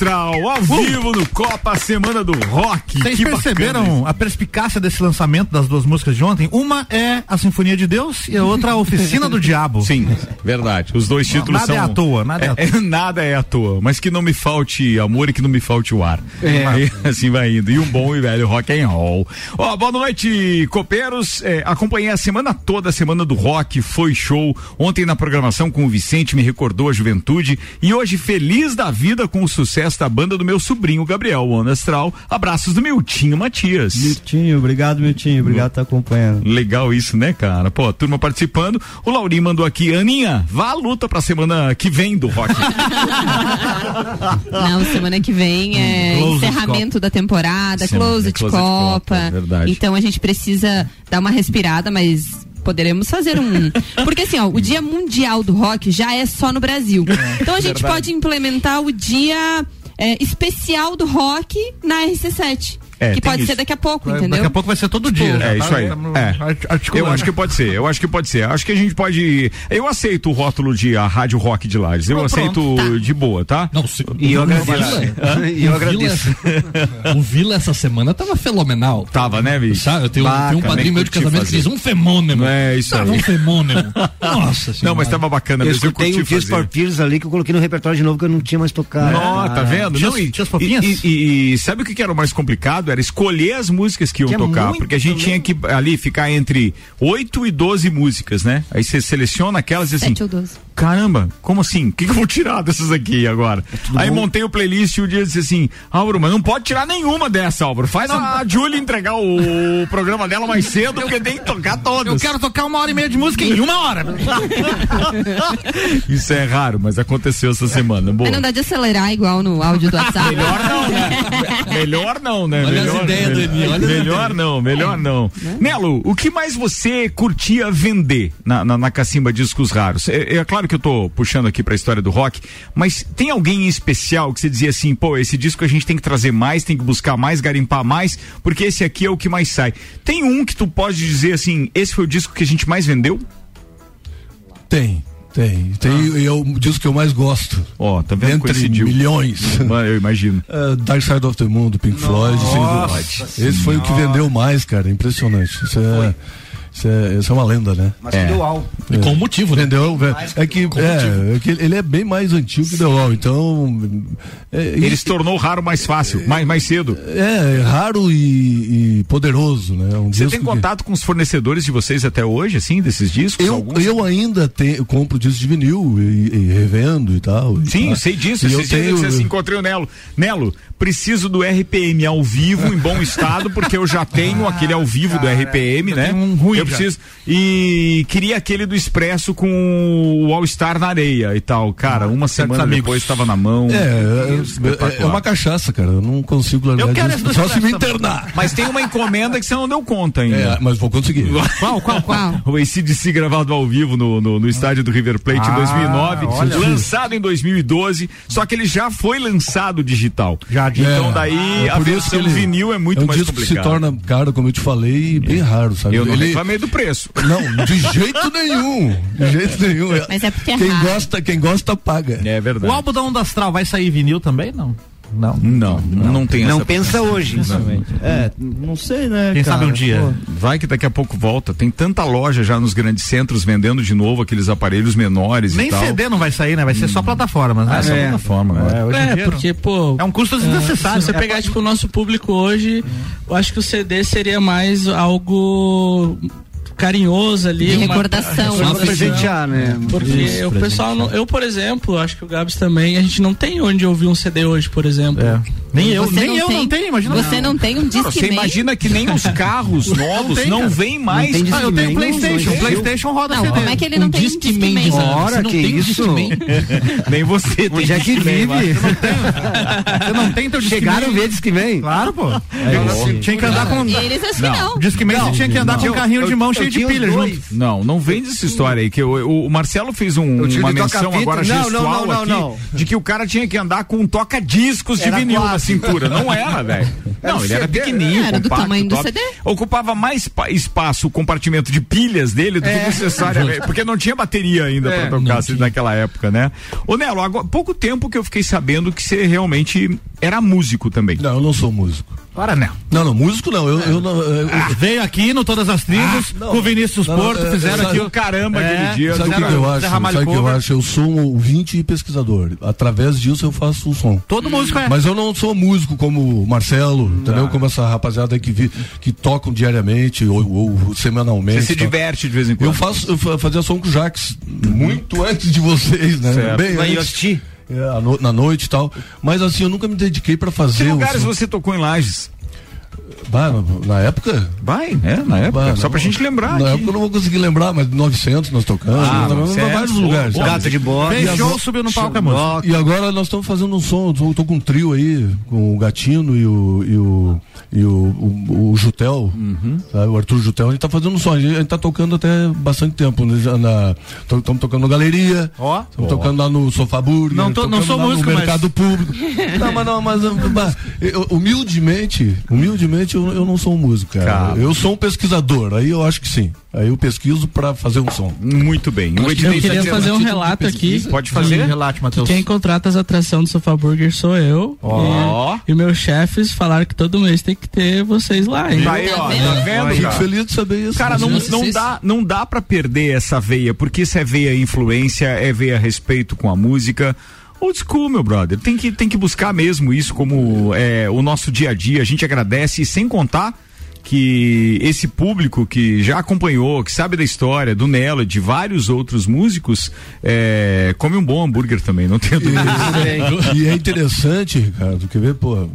Astral, ao vivo no Copa Semana do Rock. Vocês Que perceberam bacana. a perspicácia desse lançamento das duas músicas de ontem? Uma é a Sinfonia de Deus e a outra a Oficina do Diabo. Sim, verdade. Os dois títulos nada são. é à toa, nada é à é, nada é à toa. Mas que não me falte amor e que não me falte o ar. É. Assim vai indo. E um bom e velho rock and roll. Ó, boa noite, copeiros. É, acompanhei a semana toda, a semana do rock, foi show. Ontem na programação com o Vicente me recordou a juventude. E hoje, feliz da vida com o sucesso da banda do meu sobrinho Gabriel, o Onda Astral. Abraços do Miltinho Matias. Miltinho, obrigado, Miltinho. Obrigado por estar acompanhando. Legal isso, né, cara? Pô, a turma participando. O Laurinho mandou aqui, Aninha, vá à luta pra semana que vem do rock. Não, semana que vem é Close encerramento da temporada, Semana- close é de close de Copa. Copa, verdade. Então a gente precisa dar uma respirada, mas poderemos fazer um. Porque assim, ó, o Dia Mundial do Rock já é só no Brasil. Então a gente verdade. pode implementar o dia é, especial do rock na RC7. É, que pode isso. ser daqui a pouco, Vai- entendeu? Daqui a pouco vai ser todo dia. já É tá- isso aí. estamos É. Eu acho que pode ser, eu acho que pode ser. Acho que a gente pode. Eu aceito o rótulo de a Rádio Rock de Lages. Eu Pronto. aceito Tá. de boa, tá? Não, se, E eu agradeço. Vila- E eu o agradeço. Vila- o Vila essa semana tava fenomenal. Tava, né, bicho? Sabe, eu tenho, Baca, tenho um padrinho meu de casamento que fazer. diz um femônimo. É, isso Tava aí. um femônimo. Nossa senhora. Não, mas tava bacana mesmo. Eu escutei curti um Tears for Fears ali que eu coloquei no repertório de novo que eu não tinha mais tocado. Nó, tá vendo? Não, e, e- e- sabe o que que era o mais complicado? Complicado era escolher as músicas que iam Que é tocar, muito porque a gente tinha que ali ficar entre 8 e 12 músicas, né? Aí você seleciona aquelas e assim, Sete ou doze. Caramba, como assim? O que, que eu vou tirar dessas aqui agora? É Aí montei o playlist e o dia disse assim, Álvaro, mas não pode tirar nenhuma dessa, Álvaro. Faz a Júlia entregar o programa dela mais cedo, porque tem que tocar todas. Eu quero tocar uma hora e meia de música em uma hora. Isso é raro, mas aconteceu essa semana. Boa. Mas não dá de acelerar igual no áudio do WhatsApp. Melhor não, né? melhor não, né? Olha as melhor, ideias do as melhor não, melhor não. Nelo, o que mais você curtia vender na, na, na Cacimba Discos Raros? É, é claro que eu tô puxando aqui pra história do rock, mas tem alguém em especial que você dizia assim, pô, esse disco a gente tem que trazer mais, tem que buscar mais, garimpar mais, porque esse aqui é o que mais sai. Tem um que tu pode dizer assim, esse foi o disco que a gente mais vendeu? Tem, tem. Tem e é o disco que eu mais gosto. Ó, tá vendo? Entre Coincidiu. milhões. Eu imagino. Uh, Dark Side of the Moon, do Pink Floyd, sem dúvida. Esse foi o que vendeu mais, cara. Impressionante. Isso é, isso é, isso é uma lenda, né? Mas é. deu al. E com motivo, né? Vendeu, é que, é, é que ele é bem mais antigo que The Wall, então. é, Ele se tornou raro mais fácil, mais, mais cedo. é, é raro e, e poderoso, né? Um Você tem que- contato com os fornecedores de vocês até hoje, assim, desses discos? Eu, Alguns? eu ainda tenho, eu compro disco de vinil e, e revendo e tal. e Sim, tal. eu sei disso. E eu Esses dias tenho, eu disse assim, encontrei o Nelo. Nelo, preciso do RPM ao vivo, em bom estado, porque eu já tenho aquele ao vivo do RPM, né? um ruim eu já. preciso. E queria aquele do Expresso com o All Star na areia e tal. Cara, uma semana amigos. depois estava na mão. É, é, é, é uma cachaça, cara. Eu não consigo largar Eu quero disso, só se me internar. Mas tem uma encomenda que você não deu conta ainda. É, mas vou conseguir. Qual, qual, qual? O ACDC gravado ao vivo no, no, no estádio do River Plate em Ah, 2009, olha. lançado em 2012, só que ele já foi lançado digital. Já digital. Então daí É a por isso versão que ele- vinil é muito é um mais disco que se torna caro, como eu te falei, e bem raro, sabe? Eu não Ele- reclamei do preço. Não, de jeito nenhum. De jeito nenhum. Mas é porque é quem raro. gosta, quem gosta paga. É verdade. O álbum da Onda Astral vai sair vinil também? Não. Não. Não, não, tem Não essa pensa hoje. É, não sei, né? Quem cara? sabe um dia. Pô, Vai que daqui a pouco volta. Tem tanta loja já nos grandes centros vendendo de novo aqueles aparelhos menores Nem e tal. CD não vai sair, né? Vai ser só plataformas, né? Ah, só plataforma, né? É, É, dia porque, pô. É um custo é, desnecessário. Se você É pegar, pra- tipo, o nosso público hoje, eu acho que o CD seria mais algo carinhoso ali. De uma- recordação. Só recordação. presentear, né? Porque Isso, o pessoal, não, eu, por exemplo, acho que o Gabs também, a gente não tem onde ouvir um CD hoje, por exemplo. É. Nem eu, Você nem eu não tenho, imagina. Você não tem um Não, disque Você imagina que nem os carros novos tem, não cara. vêm mais. tem Ah, eu tenho Playstation. não, não, Playstation roda Não, CD. como é que ele não um tem um Discman Discman? de zero. Ora, não que tem um isso? Nem você tem. Onde é que vive? Você não tem teu? Chegaram a ver diz que vem? Claro, pô. tinha que andar com... Eles acho que não. Discman você tinha que andar com um carrinho de mão cheio de tinha os pilha dois. junto. Não, não vende essa história aí. Que o, o- o Marcelo fez um- uma de menção agora Não, não, gestual não, não, aqui não. de que o cara tinha que andar com um toca-discos de vinil na cintura. Não era, velho. Não, ele era pequenininho, Era do compacto, tamanho do top. CD. Ocupava mais pa- espaço o compartimento de pilhas dele do que necessariamente. Porque não tinha bateria ainda É, pra tocar assim, naquela época, né? Ô, Nelo, agora, pouco tempo que eu fiquei sabendo que você realmente era músico também. Não, eu não sou músico. Para, não. Não, não, músico não. Eu, eu não. eu- eu- Veio aqui no Todas as Tribos, não. com o Vinícius Não, Porto, é, fizeram aqui o Caramba, É, aquele dia. Sabe o que, que eu acho? Sabe o que eu acho? Eu sou um ouvinte e pesquisador. Através disso eu faço o som. Todo músico é. Mas eu não sou músico como o Marcelo, entendeu? Como essa rapaziada aí que, vi, que tocam diariamente ou, ou semanalmente. Você se tal. diverte de vez em quando. Eu faço, eu fa- fazia som com o Jax muito antes de vocês, né? Certo. Bem Vai antes? É, no- na noite e tal. Mas assim, eu nunca me dediquei Que fazer o lugares você tocou em Lages? Bah, na, época? Vai, é, na época. Bah, Só não- pra gente lembrar. Na aqui. época eu não vou conseguir lembrar, mas 900 nós tocamos. Ah, nós- certo. vários lugares. sabe? Gato de bola. Agora- subiu no palco a música. E agora nós estamos fazendo um som, eu tô com um trio aí, com o Gatino e o, e o, e o, o, o Jutel, Uhum. sabe, o Arthur Jutel, a gente tá fazendo um som, a gente, a gente tá tocando até bastante tempo, estamos tocando na galeria, estamos tocando lá no Sofá Burger, Não tô- não sou músico, no mas- mercado público. não, mas não, mas bah, eu- humildemente, humildemente eu, eu não sou um músico, cara. Cara. Eu sou um pesquisador, aí eu acho que sim. Aí eu pesquiso pra fazer um som. Muito bem. Eu Ednei queria fazer um relato aqui. Pode fazer? Relate, Matheus. Quem contrata as atrações do Sofá Burger sou eu. Ó. E, e meus chefes falaram que todo mês tem que ter vocês lá, hein? Tá aí, ó. Tá vendo, Fico cara? feliz de saber isso. Cara, não, não, dá, não dá pra perder essa veia, porque isso é veia influência, é veia respeito com a música. Old school, meu brother. Tem que, tem que buscar mesmo isso como é, o nosso dia a dia. A gente agradece, sem contar que esse público que já acompanhou, que sabe da história do Nelo, de vários outros músicos, é, come um bom hambúrguer também, não tenho dúvida. e é interessante, Ricardo, quer ver, pô,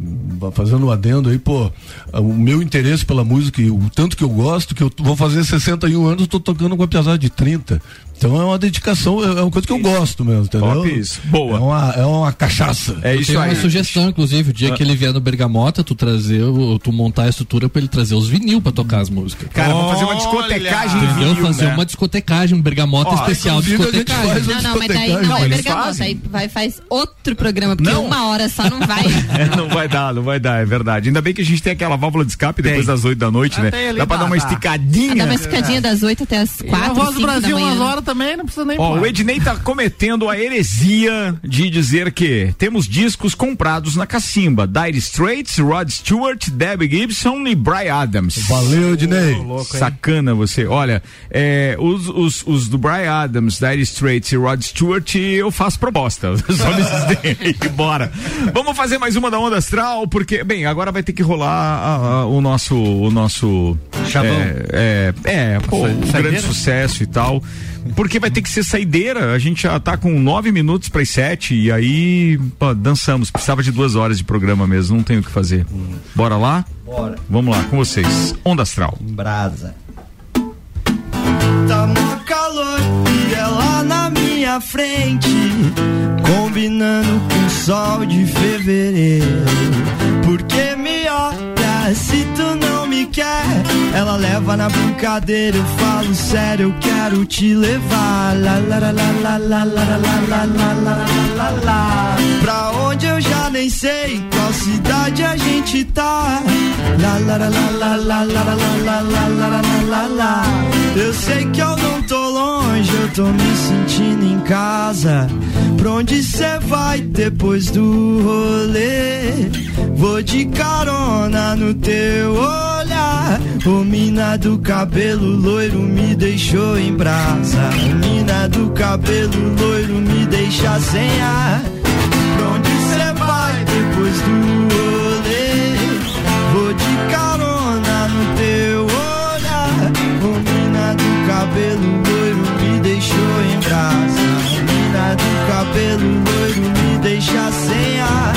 fazendo um adendo aí, pô, o meu interesse pela música e o tanto que eu gosto, que eu vou fazer 61 anos, tô tocando com a pesada de 30. Então é uma dedicação, é uma coisa que eu gosto mesmo, entendeu? Top isso. Boa. É uma, é uma cachaça. É Eu isso tenho aí. uma sugestão, inclusive, o dia que ele vier no Bergamota, tu trazer, tu montar a estrutura pra ele trazer os vinil pra tocar as músicas. Cara, vamos fazer uma discotecagem Entendeu? vinil, Fazer né? uma discotecagem, um Bergamota Ó, especial discotecagem. Não, não, mas daí Não, não é bergamota. fazem. Aí vai, faz outro programa, porque Não. uma hora só não vai. É, não vai dar, não vai dar, é verdade. Ainda bem que a gente tem aquela válvula de escape depois das 8 da noite, né? Até ali Dá pra dá, dar uma esticadinha. Dá uma escadinha das 8 até as E na 4, Voz 5 do da Brasil, umas manhã. horas também, não precisa nem Ó, o Ednei tá cometendo a heresia de dizer que temos discos comprados na cacimba. Dire Straits, Rod Stewart, Debbie Gibson e Brian Adams. Valeu, Ednei. Sacana você. Olha, é, os, os, os do Brian Adams, Dire Straits e Rod Stewart, eu faço proposta. Só daí, bora. Vamos fazer mais uma da Onda Astral, porque, bem, agora vai ter que rolar a- a- o nosso. O nosso Chavão. É, é, é pô, um grande sucesso e tal. Porque vai ter que ser saideira. A gente já tá com nove minutos para as sete e aí pô, dançamos. Precisava de duas horas de programa mesmo, não tem o que fazer. Bora lá? Bora. Vamos lá, com vocês. Onda Astral. Brasa. Tá mó calor e ela na minha frente, combinando com o sol de fevereiro. Porque me olha se tu não me quer. Ela leva na brincadeira, eu falo sério, eu quero te levar. Pra onde eu já nem sei qual cidade a gente tá. Eu sei que eu não tô longe, eu tô me sentindo em casa. Pra onde cê vai depois do rolê? Vou de carona no teu olhar. Ô mina do cabelo loiro me deixou em brasa. Mina do cabelo loiro me deixa sem ar. Pra onde cê vai depois do rolê? Vou de carona no teu olhar. Ô mina do cabelo loiro me deixou em brasa. Mina do cabelo loiro me deixa sem ar.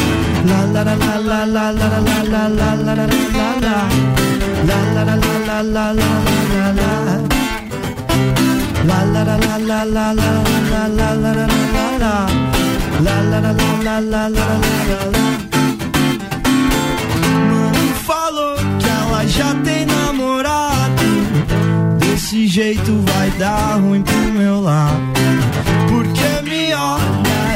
La la la la la la la la la la la la la la la. La la la la la la la la la la. La la la la la la la la la la la la la. La la la la la. Mano falou que ela já tem namorado. Desse jeito vai dar ruim pro meu lado. Porque me olha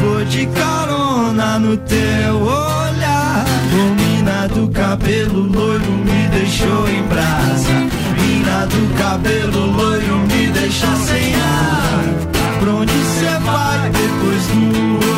Vou de carona no teu olhar. Ô mina do cabelo loiro me deixou em brasa. Mina do cabelo loiro me deixa sem ar. Pra onde cê vai depois do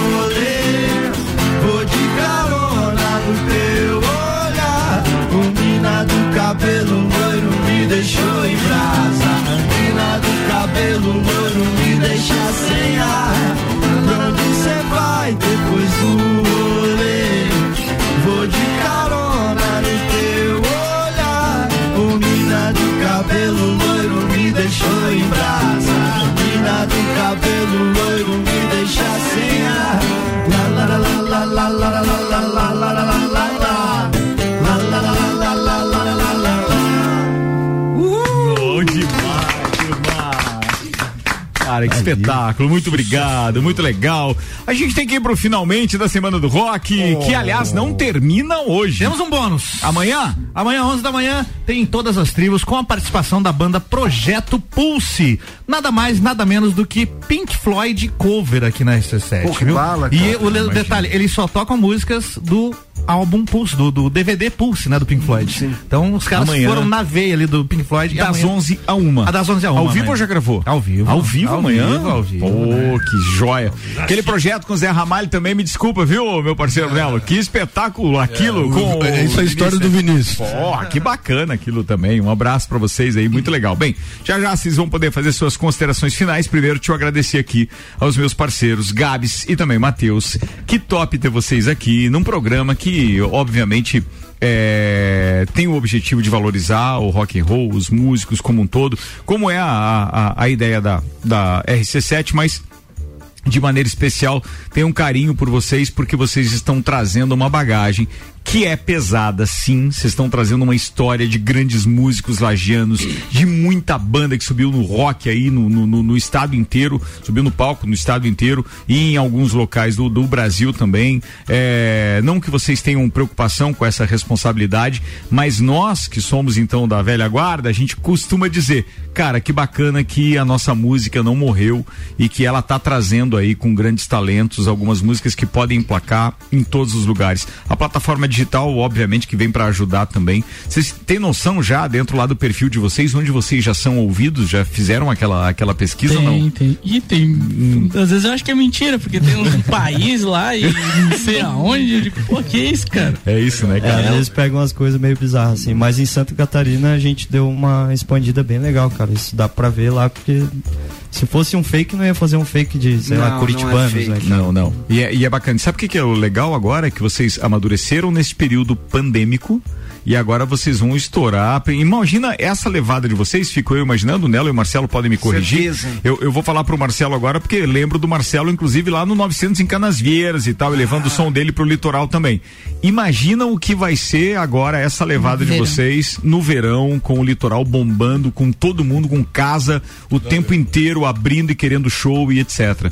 espetáculo. Muito obrigado, muito legal. A gente tem que ir pro finalmente da Semana do Rock, que aliás não termina hoje. Temos um bônus. Amanhã? Amanhã, 11 da manhã, tem todas as tribos com a participação da banda Projeto Pulse. Nada mais, nada menos do que Pink Floyd cover aqui na SC7. Pô, que viu? bala, e cara. o le- detalhe, eles só tocam músicas do álbum Pulse, do, do DVD Pulse, né, do Pink Floyd. Então os caras Amanhã. foram na veia ali do Pink Floyd. Das amanhã- 11 a 1. A das 11 a 1. Ao vivo amanhã. ou já gravou? Ao vivo. Ao vivo Ao amanhã? vivo, ao vivo, Pô, né? que joia. Aquele projeto com o Zé Ramalho também, me desculpa, viu, meu parceiro Nelo? Que espetáculo aquilo o- com. é, isso é a história do Vinícius. Pô, que bacana aquilo também. Um abraço pra vocês aí, muito legal. Bem, já já vocês vão poder fazer suas considerações finais. Primeiro, te eu agradecer aqui aos meus parceiros, Gabs e também Matheus. Que top ter vocês aqui num programa que, obviamente, é, tem o objetivo de valorizar o rock and roll, os músicos como um todo, como é a, a, a ideia da, da RC7, mas de maneira especial, tenho um carinho por vocês porque vocês estão trazendo uma bagagem que é pesada, sim. Vocês estão trazendo uma história de grandes músicos lagianos, de muita banda que subiu no rock aí no, no, no- estado inteiro, subiu no palco no estado inteiro e em alguns locais do, do Brasil também. É, não que vocês tenham preocupação com essa responsabilidade, mas nós que somos então da velha guarda, a gente costuma dizer, cara, que bacana que a nossa música não morreu e que ela tá trazendo aí com grandes talentos algumas músicas que podem emplacar em todos os lugares. A plataforma digital, obviamente, que vem para ajudar também. Vocês têm noção já dentro lá do perfil de vocês, onde vocês já são ouvidos? Já fizeram aquela, aquela pesquisa ou Tem, não? tem. E tem. Às vezes eu acho que é mentira, porque tem um país lá e não sei aonde. Eu digo, pô, que isso, cara? É isso, né, É, às vezes pegam umas coisas meio bizarras, assim. Mas em Santa Catarina a gente deu uma expandida bem legal, cara. Isso dá pra ver lá, porque se fosse um fake, não ia fazer um fake de, sei Não, lá, não é curitibanos, né? Não, não. E é, e é bacana. Sabe o que, que é o legal agora? É que vocês amadureceram nesse período pandêmico. E agora vocês vão estourar. Imagina essa levada de vocês, fico eu imaginando, Nelo e o Marcelo podem me corrigir. Certeza. Eu, eu vou falar pro Marcelo agora, porque lembro do Marcelo, inclusive, lá no 900 em Canasvieiras e tal, e levando o som dele pro litoral também. Imagina o que vai ser agora essa levada de vocês no verão, com o litoral bombando, com todo mundo com casa o tempo inteiro abrindo e querendo show e etc.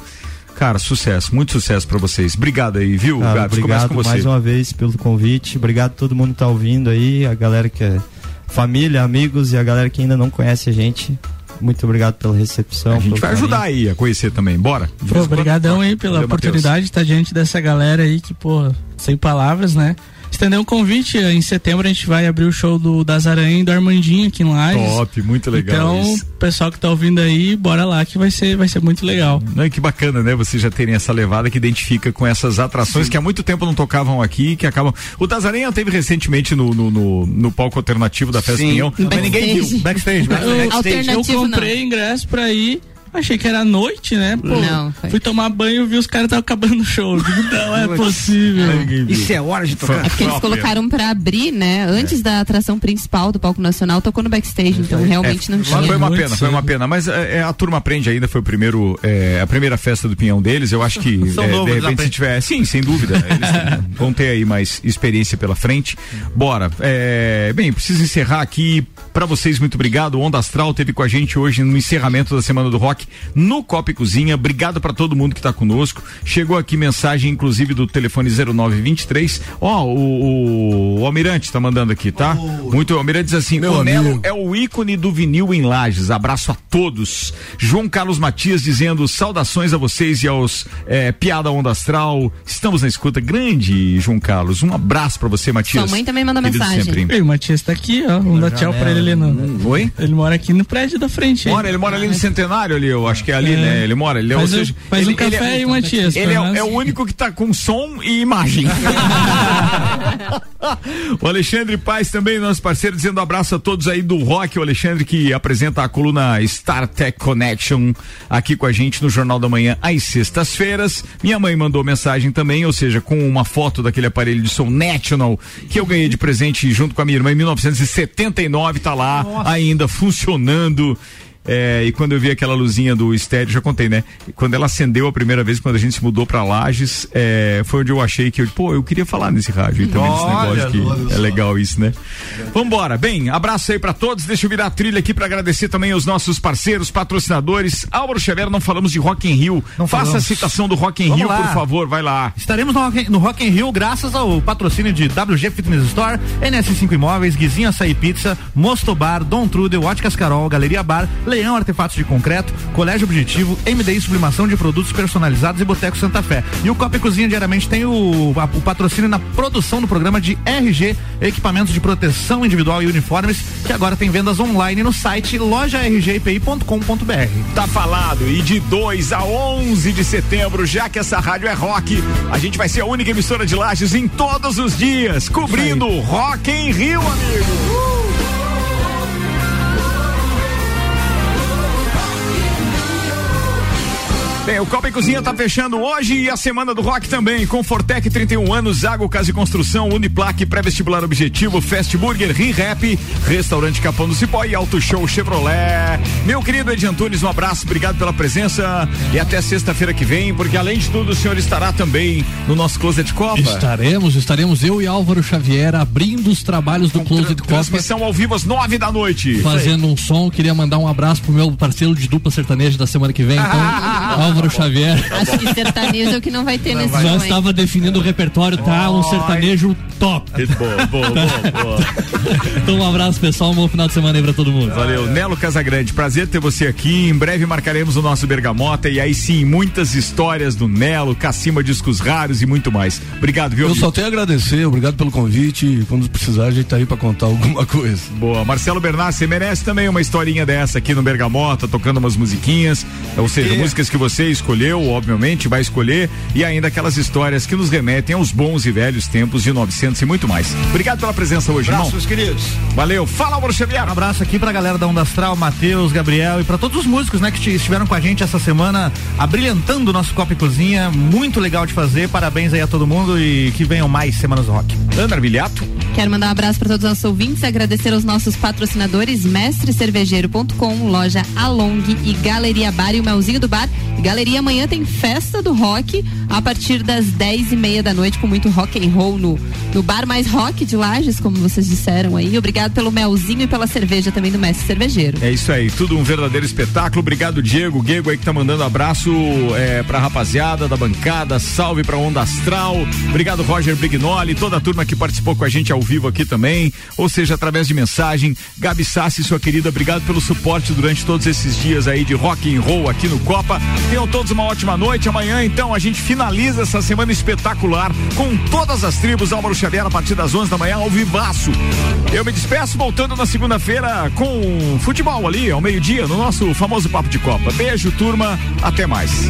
Cara, sucesso, muito sucesso pra vocês. Obrigado aí, viu, Cara, Gabs? Obrigado com você. mais uma vez pelo convite. Obrigado a todo mundo que tá ouvindo aí, a galera que é família, amigos e a galera que ainda não conhece a gente. Muito obrigado pela recepção. A gente vai carinho. ajudar aí a conhecer também. Bora. Pô, obrigadão aí pela Valeu, oportunidade de estar diante dessa galera aí que, pô, sem palavras, né? Estender um convite, em setembro a gente vai abrir o show do das Aranha e do Armandinho aqui em Lages. Top, muito legal. Então, isso. pessoal que tá ouvindo aí, bora lá que vai ser, vai ser muito legal. Não, e que bacana, né? Vocês já terem essa levada que identifica com essas atrações que há muito tempo não tocavam aqui, que acabam. O Tazarenha teve recentemente no, no, no, no palco alternativo da Festa Sim. Pinhão, mas ninguém viu. Backstage, Eu, backstage. eu comprei ingresso pra ir. Achei que era noite, né? Pô, Não, foi. fui tomar banho e vi os caras estavam acabando o show. Não é possível. Isso é hora de tocar. É porque eles colocaram pra abrir, né? Antes da atração principal do palco nacional, tocou no backstage, então realmente não Mas tinha. foi uma pena, foi uma pena. Mas é, é, a turma aprende ainda, foi o primeiro, é, a primeira festa do Pinhão deles. Eu acho que São é, novos, de repente se tiver. Sim, sem dúvida. Eles vão ter aí mais experiência pela frente. Bora. É, bem, preciso encerrar aqui. Pra vocês, muito obrigado. O Onda Astral teve com a gente hoje no encerramento da Semana do Rock no Copa e Cozinha. Obrigado pra todo mundo que tá conosco. Chegou aqui mensagem, inclusive, do telefone 0923. Ó, o, o, o Almirante tá mandando aqui, tá? Muito. O Almirante diz assim: Meu o Nelo amigo. é o ícone do vinil em Lages. Abraço a todos. João Carlos Matias dizendo saudações a vocês e aos é, Piada Onda Astral. Estamos na escuta. Grande, João Carlos. Um abraço pra você, Matias. Sua mãe também manda Querido mensagem. sempre. E o Matias tá aqui, ó. Vamos dar tchau pra ele ali no. Oi? Ele mora aqui no prédio da frente. Mora, ele mora ali no Centenário ali, eu acho que é ali, É. né? Ele mora, ele é, Faz um- seja, faz ele, um café ele é, aí, Matias, Ele é, nós. é o único que tá com som e imagem. o Alexandre Paz também, nosso parceiro, dizendo abraço a todos aí do rock. O Alexandre que apresenta a coluna Star Tech Connection aqui com a gente no Jornal da Manhã às sextas-feiras. Minha mãe mandou mensagem também, ou seja, com uma foto daquele aparelho de som National que eu ganhei de presente junto com a minha irmã em 1979, tá lá ainda funcionando. É, e quando eu vi aquela luzinha do estéreo, já contei, né? Quando ela acendeu a primeira vez, quando a gente se mudou pra Lages, é, foi onde eu achei que eu, pô, eu queria falar nesse rádio. E também nesse negócio que é legal isso, né? Vambora. Bem, abraço aí pra todos. Deixa eu virar a trilha aqui pra agradecer também aos nossos parceiros, patrocinadores. Álvaro Xavier, não falamos de Rock in Rio. Não Faça a falamos. citação do Rock in Vamos Rio, lá. por favor, vai lá. Estaremos no Rock, no Rock in Rio graças ao patrocínio de WG Fitness Store, NS5 Imóveis, Guizinho Açaí Pizza, Mosto Bar, Dom Trudel, Óticas Carol, Galeria Bar, Leão Artefatos de Concreto, Colégio Objetivo, MDI Sublimação de Produtos Personalizados e Boteco Santa Fé. E o Copa e Cozinha diariamente tem o, a- o patrocínio na produção do programa de RG, Equipamentos de Proteção Individual e Uniformes, que agora tem vendas online no site lojargpi.com.br. Tá falado. E de 2 a 11 de setembro, já que essa rádio é rock, a gente vai ser a única emissora de lajes em todos os dias, cobrindo o Rock em Rio, amigo. Bem, o Copa e Cozinha tá fechando hoje e a semana do rock também, com Fortec 31 anos, Água Casa e Construção, Uniplaque, Pré-Vestibular Objetivo, Fast Burger, Ri-Rap, Restaurante Capão do Cipó e Auto Show Chevrolet. Meu querido Ed Antunes, um abraço, obrigado pela presença e até sexta-feira que vem, porque além de tudo o senhor estará também no nosso Closet Copa. Estaremos, estaremos eu e Álvaro Xavier abrindo os trabalhos do Closet Copa. Transmissão ao vivo às nove da noite. Fazendo um som, queria mandar um abraço pro meu parceiro de dupla sertaneja da semana que vem, então, Álvaro Xavier. Acho que sertanejo é o que não vai ter nesse Já som, hein? estava definindo o repertório, tá? Um sertanejo top. Boa, boa, boa, boa. Então um abraço pessoal, um bom final de semana aí pra todo mundo. Valeu, Nelo Casagrande, prazer ter você aqui. Em breve marcaremos o nosso Bergamota e aí sim, muitas histórias do Nelo, Cacima Discos Raros e muito mais. Obrigado, viu? Eu só tenho a agradecer, obrigado pelo convite. e Quando precisar, a gente tá aí pra contar alguma coisa. Boa, Marcelo Bernard, você merece também uma historinha dessa aqui no Bergamota, tocando umas musiquinhas, ou seja, músicas que você escolheu, obviamente, vai escolher, e ainda aquelas histórias que nos remetem aos bons e velhos tempos de 900 e muito mais. Obrigado pela presença hoje, irmão. Abraços, queridos. Valeu, fala, Álvaro Xavier. Um abraço aqui pra galera da Onda Astral, Matheus, Gabriel e pra todos os músicos, né, que te- estiveram com a gente essa semana, abrilhantando o nosso Copa e Cozinha. Muito legal de fazer. Parabéns aí a todo mundo e que venham mais semanas do rock. Ana Armiliato. Quero mandar um abraço para todos os nossos ouvintes, agradecer aos nossos patrocinadores, mestrecervejeiro.com, loja Along e Galeria Bar e o Melzinho do Bar. E Galeria amanhã tem festa do rock a partir das 10 e meia da noite com muito rock and roll no, no bar mais rock de Lages, como vocês disseram aí. Obrigado pelo melzinho e pela cerveja também do Mestre Cervejeiro. É isso aí, tudo um verdadeiro espetáculo. Obrigado, Diego. Diego aí que tá mandando abraço é, pra rapaziada da bancada. Salve pra Onda Astral. Obrigado, Roger Brignoli, toda a turma que participou com a gente ao vivo aqui também. Ou seja, através de mensagem. Gabi Sassi, sua querida, obrigado pelo suporte durante todos esses dias aí de rock and roll aqui no Copa. Tenham todos uma ótima noite. Amanhã, então, a gente finaliza essa semana espetacular com todas as tribos Álvaro Xavier a partir das 11 da manhã ao vivaço. Eu me despeço voltando na segunda-feira com futebol ali ao meio-dia no nosso famoso Papo de Copa. Beijo, turma. Até mais.